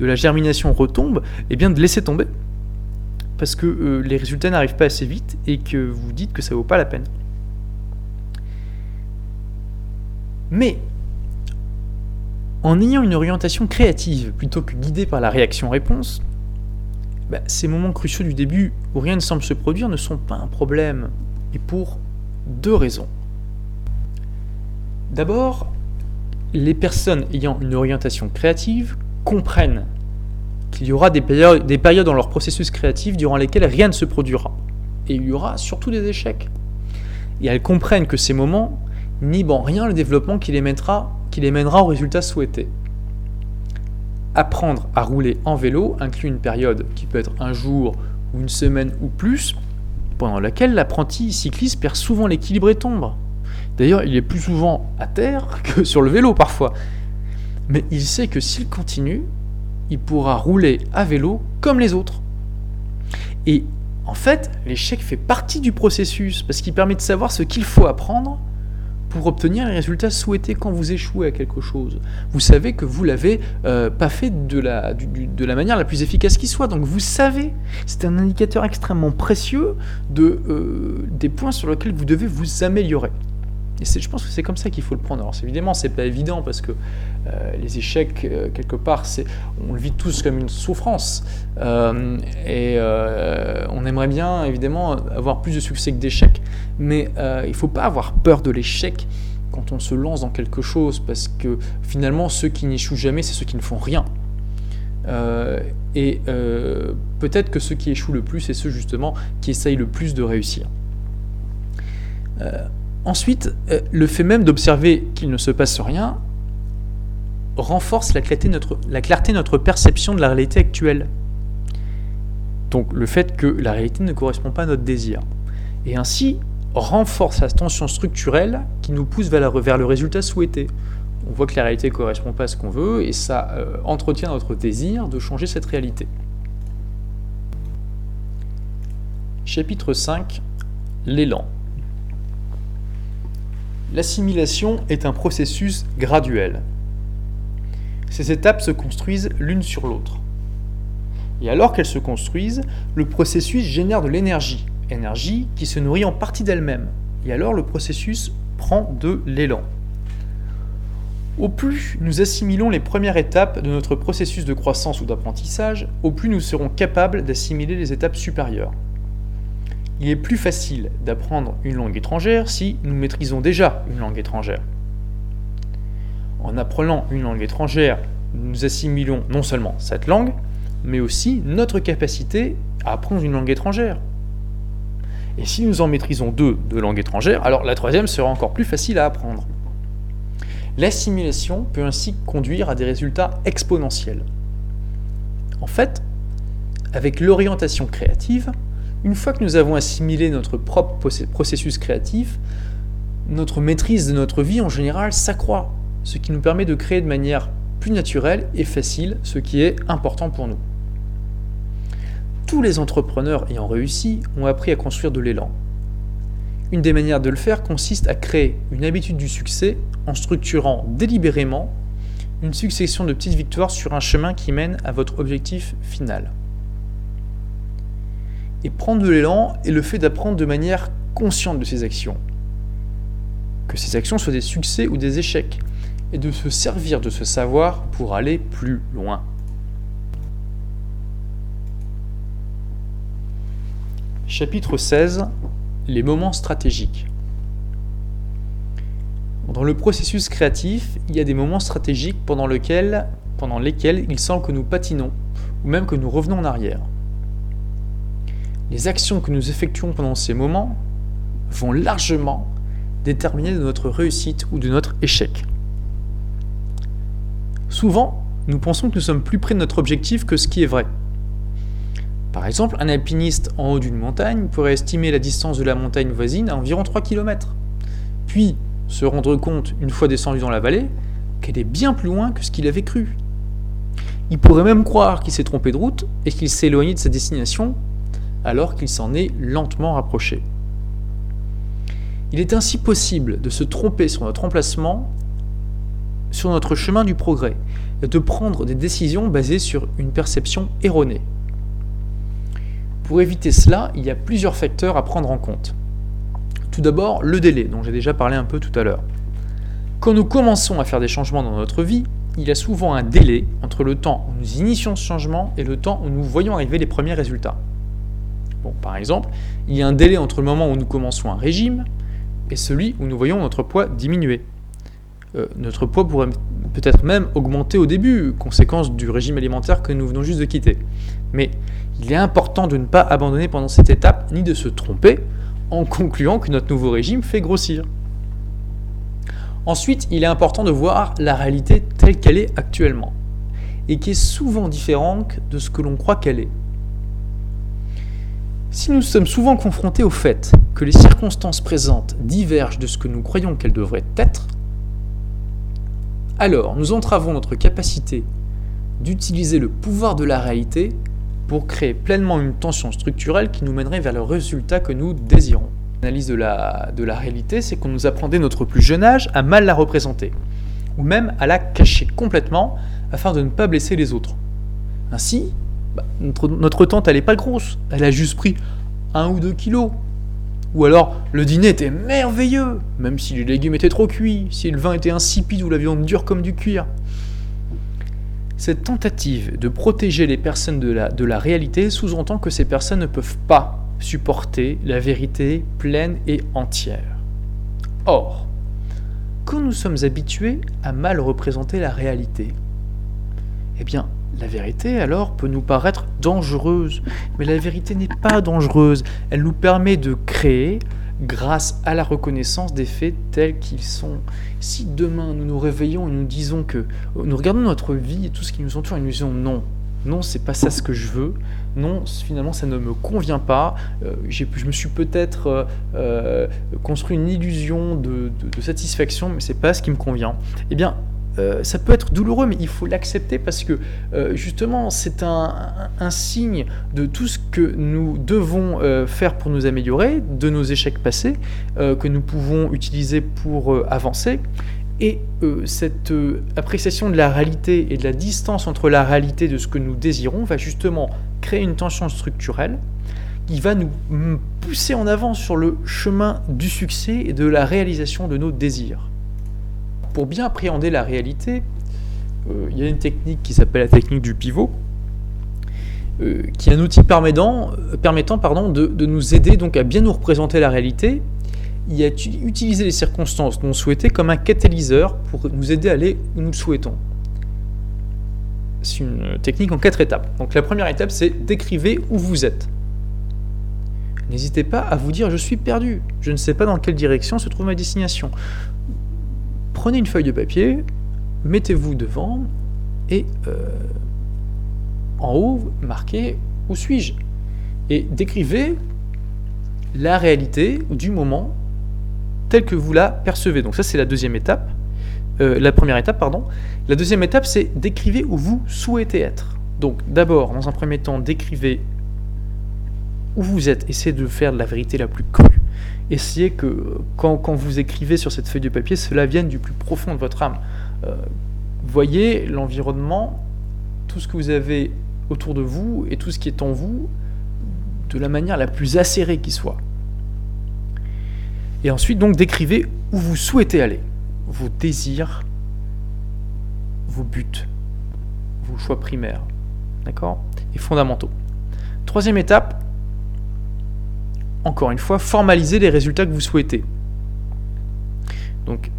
la germination retombe, eh bien de laisser tomber. Parce que euh, les résultats n'arrivent pas assez vite et que vous dites que ça ne vaut pas la peine. Mais en ayant une orientation créative plutôt que guidée par la réaction-réponse, bah, ces moments cruciaux du début où rien ne semble se produire ne sont pas un problème, et pour deux raisons. D'abord, les personnes ayant une orientation créative comprennent qu'il y aura des périodes, des périodes dans leur processus créatif durant lesquelles rien ne se produira, et il y aura surtout des échecs. Et elles comprennent que ces moments n'ibent en rien le développement qui les qui les mènera au résultat souhaité. Apprendre à rouler en vélo inclut une période qui peut être un jour ou une semaine ou plus, pendant laquelle l'apprenti cycliste perd souvent l'équilibre et tombe. D'ailleurs, il est plus souvent à terre que sur le vélo parfois. Mais il sait que s'il continue, il pourra rouler à vélo comme les autres. Et en fait, l'échec fait partie du processus parce qu'il permet de savoir ce qu'il faut apprendre pour obtenir les résultats souhaités quand vous échouez à quelque chose. Vous savez que vous l'avez euh, pas fait de la, manière la plus efficace qui soit. Donc vous savez, c'est un indicateur extrêmement précieux euh, des points sur lesquels vous devez vous améliorer. Et je pense que c'est comme ça qu'il faut le prendre. Alors évidemment, c'est pas évident parce que euh, les échecs, euh, quelque part, on le vit tous comme une souffrance. Euh, et on aimerait bien, évidemment, avoir plus de succès que d'échecs. Mais il ne faut pas avoir peur de l'échec quand on se lance dans quelque chose parce que finalement, ceux qui n'échouent jamais, c'est ceux qui ne font rien. et peut-être que ceux qui échouent le plus, c'est ceux justement qui essayent le plus de réussir. Ensuite, euh, le fait même d'observer qu'il ne se passe rien renforce la clarté, de notre, perception de la réalité actuelle. Donc le fait que la réalité ne correspond pas à notre désir. Et ainsi renforce la tension structurelle qui nous pousse vers, le résultat souhaité. On voit que la réalité ne correspond pas à ce qu'on veut et ça euh, entretient notre désir de changer cette réalité. Chapitre 5 L'élan. L'assimilation est un processus graduel. Ces étapes se construisent l'une sur l'autre. Et alors qu'elles se construisent, le processus génère de l'énergie, énergie qui se nourrit en partie d'elle-même. Et alors le processus prend de l'élan. Au plus nous assimilons les premières étapes de notre processus de croissance ou d'apprentissage, au plus nous serons capables d'assimiler les étapes supérieures il est plus facile d'apprendre une langue étrangère si nous maîtrisons déjà une langue étrangère. En apprenant une langue étrangère, nous assimilons non seulement cette langue, mais aussi notre capacité à apprendre une langue étrangère. Et si nous en maîtrisons deux de langues étrangères, alors la troisième sera encore plus facile à apprendre. L'assimilation peut ainsi conduire à des résultats exponentiels. En fait, avec l'orientation créative, une fois que nous avons assimilé notre propre processus créatif, notre maîtrise de notre vie en général s'accroît, ce qui nous permet de créer de manière plus naturelle et facile ce qui est important pour nous. Tous les entrepreneurs ayant réussi ont appris à construire de l'élan. Une des manières de le faire consiste à créer une habitude du succès en structurant délibérément une succession de petites victoires sur un chemin qui mène à votre objectif final. Et prendre de l'élan est le fait d'apprendre de manière consciente de ses actions. Que ces actions soient des succès ou des échecs, et de se servir de ce savoir pour aller plus loin. Chapitre 16 Les moments stratégiques. Dans le processus créatif, il y a des moments stratégiques pendant, pendant lesquels il semble que nous patinons, ou même que nous revenons en arrière les actions que nous effectuons pendant ces moments vont largement déterminer de notre réussite ou de notre échec. Souvent, nous pensons que nous sommes plus près de notre objectif que ce qui est vrai. Par exemple, un alpiniste en haut d'une montagne pourrait estimer la distance de la montagne voisine à environ 3 km, puis se rendre compte, une fois descendu dans la vallée, qu'elle est bien plus loin que ce qu'il avait cru. Il pourrait même croire qu'il s'est trompé de route et qu'il s'est éloigné de sa destination alors qu'il s'en est lentement rapproché. Il est ainsi possible de se tromper sur notre emplacement, sur notre chemin du progrès, et de prendre des décisions basées sur une perception erronée. Pour éviter cela, il y a plusieurs facteurs à prendre en compte. Tout d'abord, le délai, dont j'ai déjà parlé un peu tout à l'heure. Quand nous commençons à faire des changements dans notre vie, il y a souvent un délai entre le temps où nous initions ce changement et le temps où nous voyons arriver les premiers résultats par exemple, il y a un délai entre le moment où nous commençons un régime et celui où nous voyons notre poids diminuer. Euh, notre poids pourrait peut-être même augmenter au début, conséquence du régime alimentaire que nous venons juste de quitter. Mais il est important de ne pas abandonner pendant cette étape, ni de se tromper en concluant que notre nouveau régime fait grossir. Ensuite, il est important de voir la réalité telle qu'elle est actuellement, et qui est souvent différente de ce que l'on croit qu'elle est. Si nous sommes souvent confrontés au fait que les circonstances présentes divergent de ce que nous croyons qu'elles devraient être, alors nous entravons notre capacité d'utiliser le pouvoir de la réalité pour créer pleinement une tension structurelle qui nous mènerait vers le résultat que nous désirons. L'analyse de la, réalité, c'est qu'on nous apprend dès notre plus jeune âge à mal la représenter, ou même à la cacher complètement afin de ne pas blesser les autres. Ainsi, bah, notre, tante, elle n'est pas grosse. Elle a juste pris un ou deux kilos. Ou alors, le dîner était merveilleux, même si les légumes étaient trop cuits, si le vin était insipide ou la viande dure comme du cuir. Cette tentative de protéger les personnes de la réalité sous-entend que ces personnes ne peuvent pas supporter la vérité pleine et entière. Or, quand nous sommes habitués à mal représenter la réalité, eh bien, la vérité, alors, peut nous paraître dangereuse, mais la vérité n'est pas dangereuse. Elle nous permet de créer grâce à la reconnaissance des faits tels qu'ils sont. Si demain nous nous réveillons et nous disons que nous regardons notre vie et tout ce qui nous entoure et nous disons non, non, c'est pas ça ce que je veux, non, finalement ça ne me convient pas, euh, je me suis peut-être euh, euh, construit une illusion de, satisfaction, mais c'est pas ce qui me convient. Eh bien, ça peut être douloureux, mais il faut l'accepter parce que justement, c'est un, signe de tout ce que nous devons faire pour nous améliorer, de nos échecs passés, que nous pouvons utiliser pour avancer. Et euh, cette euh, appréciation de la réalité et de la distance entre la réalité de ce que nous désirons va justement créer une tension structurelle qui va nous pousser en avant sur le chemin du succès et de la réalisation de nos désirs. Pour bien appréhender la réalité, euh, il y a une technique qui s'appelle la technique du pivot, qui est un outil permettant, permettant pardon, de, nous aider donc à bien nous représenter la réalité il a utilisé les circonstances non souhaitées comme un catalyseur pour nous aider à aller où nous le souhaitons. C'est une technique en quatre étapes. Donc la première étape, c'est décrivez où vous êtes. N'hésitez pas à vous dire je suis perdu, je ne sais pas dans quelle direction se trouve ma destination. Prenez une feuille de papier, mettez-vous devant et euh, en haut, marquez où suis-je? Et décrivez la réalité du moment telle que vous la percevez. Donc ça, c'est la deuxième étape. Euh, la première étape, pardon. La deuxième étape, c'est décrivez où vous souhaitez être. Donc d'abord, dans un premier temps, décrivez où vous êtes. Essayez de faire de la vérité la plus crue. Essayez que quand, vous écrivez sur cette feuille de papier, cela vienne du plus profond de votre âme. Euh, voyez l'environnement, tout ce que vous avez autour de vous et tout ce qui est en vous de la manière la plus acérée qui soit. Et ensuite, donc, décrivez où vous souhaitez aller, vos désirs, vos buts, vos choix primaires, d'accord? Et fondamentaux. Troisième étape, encore une fois, formalisez les résultats que vous souhaitez. Donc,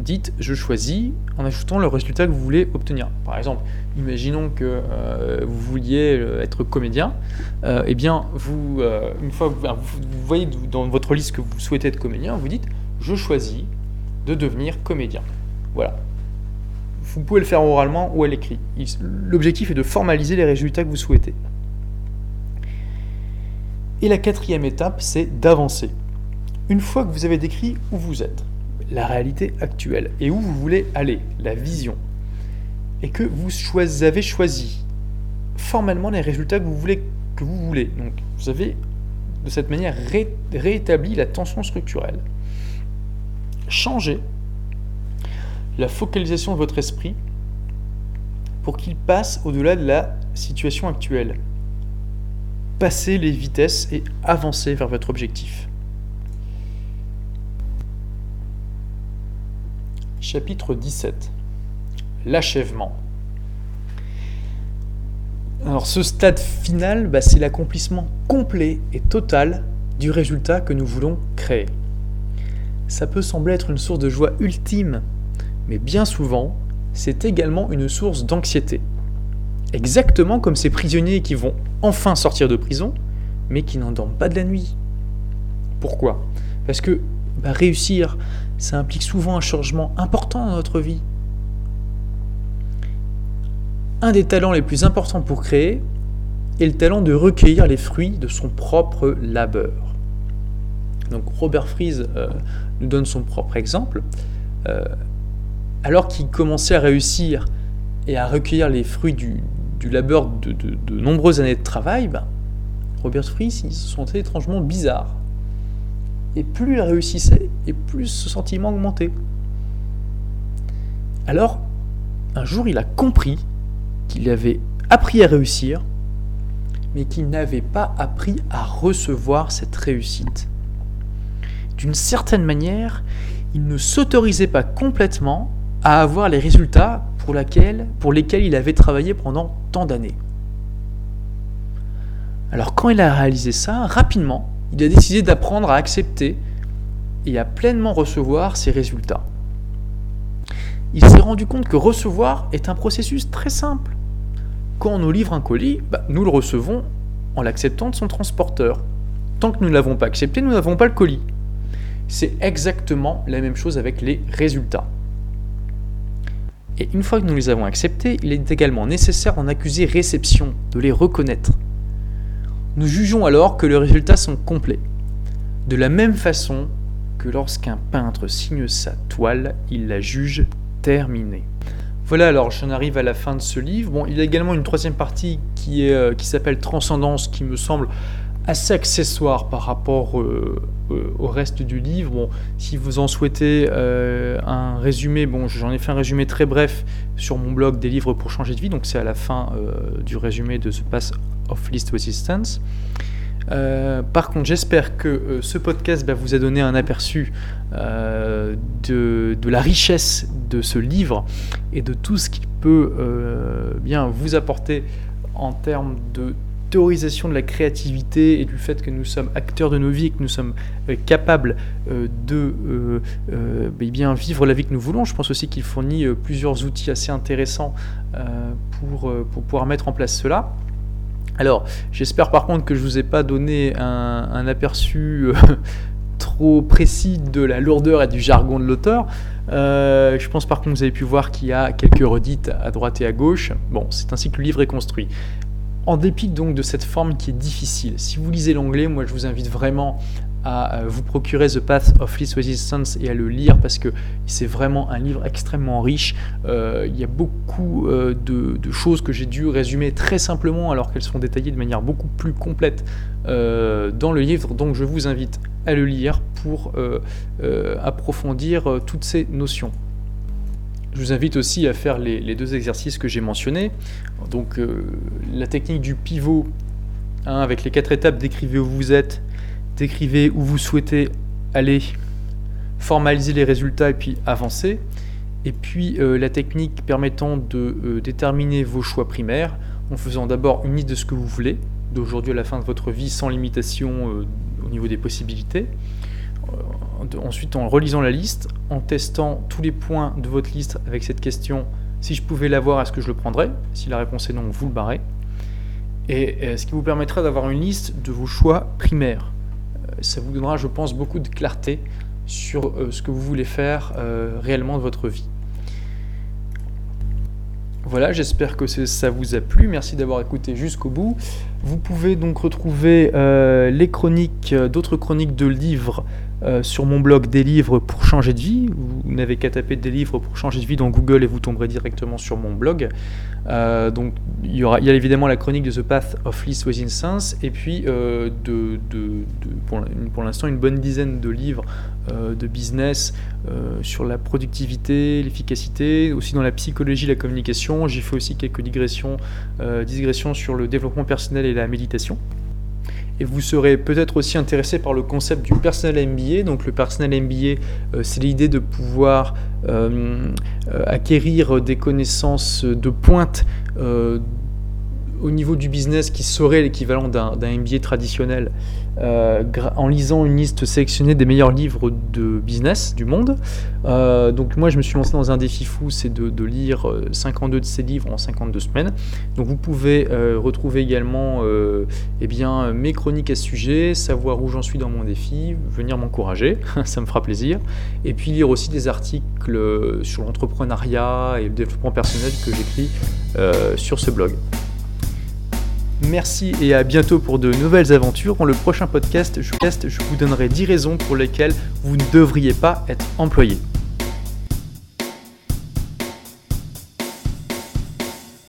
dites je choisis en ajoutant le résultat que vous voulez obtenir. Par exemple, imaginons que euh, vous vouliez euh, être comédien, euh, eh bien, vous, une fois vous, voyez dans votre liste que vous souhaitez être comédien, vous dites je choisis de devenir comédien. Voilà. Vous pouvez le faire oralement ou à l'écrit. L'objectif est de formaliser les résultats que vous souhaitez. Et la quatrième étape, c'est d'avancer. Une fois que vous avez décrit où vous êtes, la réalité actuelle et où vous voulez aller, la vision, et que vous avez choisi formellement les résultats que vous voulez. Que vous voulez. Donc vous avez de cette manière rétabli la tension structurelle. Changez la focalisation de votre esprit pour qu'il passe au-delà de la situation actuelle. Passez les vitesses et avancez vers votre objectif. Chapitre 17 L'achèvement. Alors ce stade final, bah, c'est l'accomplissement complet et total du résultat que nous voulons créer. Ça peut sembler être une source de joie ultime, mais bien souvent, c'est également une source d'anxiété. Exactement comme ces prisonniers qui vont enfin sortir de prison, mais qui n'en dorment pas de la nuit. Pourquoi? Parce que bah, réussir, ça implique souvent un changement important dans notre vie. Un des talents les plus importants pour créer est le talent de recueillir les fruits de son propre labeur. Donc Robert Fries euh, nous donne son propre exemple. Euh, alors qu'il commençait à réussir et à recueillir les fruits du, labeur de, nombreuses années de travail, ben, Robert Fries se sentait étrangement bizarre. Et plus il réussissait, et plus ce sentiment augmentait. Alors, un jour, il a compris qu'il avait appris à réussir, mais qu'il n'avait pas appris à recevoir cette réussite. D'une certaine manière, il ne s'autorisait pas complètement à avoir les résultats pour, pour lesquels il avait travaillé pendant tant d'années. Alors quand il a réalisé ça, rapidement, il a décidé d'apprendre à accepter et à pleinement recevoir ses résultats. Il s'est rendu compte que recevoir est un processus très simple. Quand on nous livre un colis, bah, nous le recevons en l'acceptant de son transporteur. Tant que nous ne l'avons pas accepté, nous n'avons pas le colis. C'est exactement la même chose avec les résultats. Et une fois que nous les avons acceptés, il est également nécessaire d'en accuser réception, de les reconnaître. Nous jugeons alors que les résultats sont complets. De la même façon que lorsqu'un peintre signe sa toile, il la juge terminée. Voilà, alors j'en arrive à la fin de ce livre. Bon, il y a également une troisième partie qui, euh, s'appelle Transcendance, qui me semble assez accessoire par rapport euh, au reste du livre. Bon, si vous en souhaitez un résumé, bon, j'en ai fait un résumé très bref sur mon blog des livres pour changer de vie, donc c'est à la fin du résumé de The Path of Least Resistance. Euh, par contre, j'espère que euh, ce podcast bah, vous a donné un aperçu euh, de, la richesse de ce livre et de tout ce qu'il peut bien vous apporter en termes de théorisation de la créativité et du fait que nous sommes acteurs de nos vies que nous sommes capables de bah, bien vivre la vie que nous voulons. Je pense aussi qu'il fournit plusieurs outils assez intéressants pour, pour pouvoir mettre en place cela. Alors, j'espère par contre que je ne vous ai pas donné un, aperçu euh, trop précis de la lourdeur et du jargon de l'auteur. Euh, je pense par contre que vous avez pu voir qu'il y a quelques redites à droite et à gauche. Bon, c'est ainsi que le livre est construit. En dépit donc de cette forme qui est difficile, si vous lisez l'anglais, moi je vous invite vraiment à vous procurer The Path of Least Resistance et à le lire parce que c'est vraiment un livre extrêmement riche. Euh, il y a beaucoup euh, de, choses que j'ai dû résumer très simplement alors qu'elles sont détaillées de manière beaucoup plus complète euh, dans le livre. Donc je vous invite à le lire pour approfondir toutes ces notions. Je vous invite aussi à faire les, deux exercices que j'ai mentionnés. Donc la technique du pivot hein, avec les quatre étapes, décrivez où vous êtes, décrivez où vous souhaitez aller, formaliser les résultats et puis avancer. Et puis euh, la technique permettant de euh, déterminer vos choix primaires en faisant d'abord une liste de ce que vous voulez, d'aujourd'hui à la fin de votre vie sans limitation euh, au niveau des possibilités. Ensuite en relisant la liste, en testant tous les points de votre liste avec cette question, si je pouvais l'avoir, est-ce que je le prendrais? Si la réponse est non, vous le barrez. Et ce qui vous permettra d'avoir une liste de vos choix primaires ça vous donnera, je pense, beaucoup de clarté sur euh, ce que vous voulez faire euh, réellement de votre vie. Voilà, j'espère que ça vous a plu. Merci d'avoir écouté jusqu'au bout. Vous pouvez donc retrouver euh, les chroniques, d'autres chroniques de livres sur mon blog Des livres pour changer de vie. Vous n'avez qu'à taper Des livres pour changer de vie dans Google et vous tomberez directement sur mon blog. Euh, donc il y, aura, il y a évidemment la chronique de The Path of Least Sense et puis euh, pour, l'instant une bonne dizaine de livres euh, de business sur la productivité, l'efficacité, aussi dans la psychologie, la communication. J'ai fait aussi quelques digressions, digressions sur le développement personnel et la méditation et vous serez peut-être aussi intéressé par le concept du personnel MBA. Donc le personnel MBA, euh, c'est l'idée de pouvoir euh, euh, acquérir des connaissances de pointe au niveau du business qui serait l'équivalent d'un MBA traditionnel euh, en lisant une liste sélectionnée des meilleurs livres de business du monde. Euh, donc moi je me suis lancé dans un défi fou, c'est de, lire 52 euh, de ces livres en 52 semaines. Donc vous pouvez retrouver également eh bien, mes chroniques à ce sujet, savoir où j'en suis dans mon défi, venir m'encourager, ça me fera plaisir. Et puis lire aussi des articles sur l'entrepreneuriat et le développement personnel que j'écris sur ce blog. Merci et à bientôt pour de nouvelles aventures. Dans le prochain podcast, je, vous donnerai 10 raisons pour lesquelles vous ne devriez pas être employé.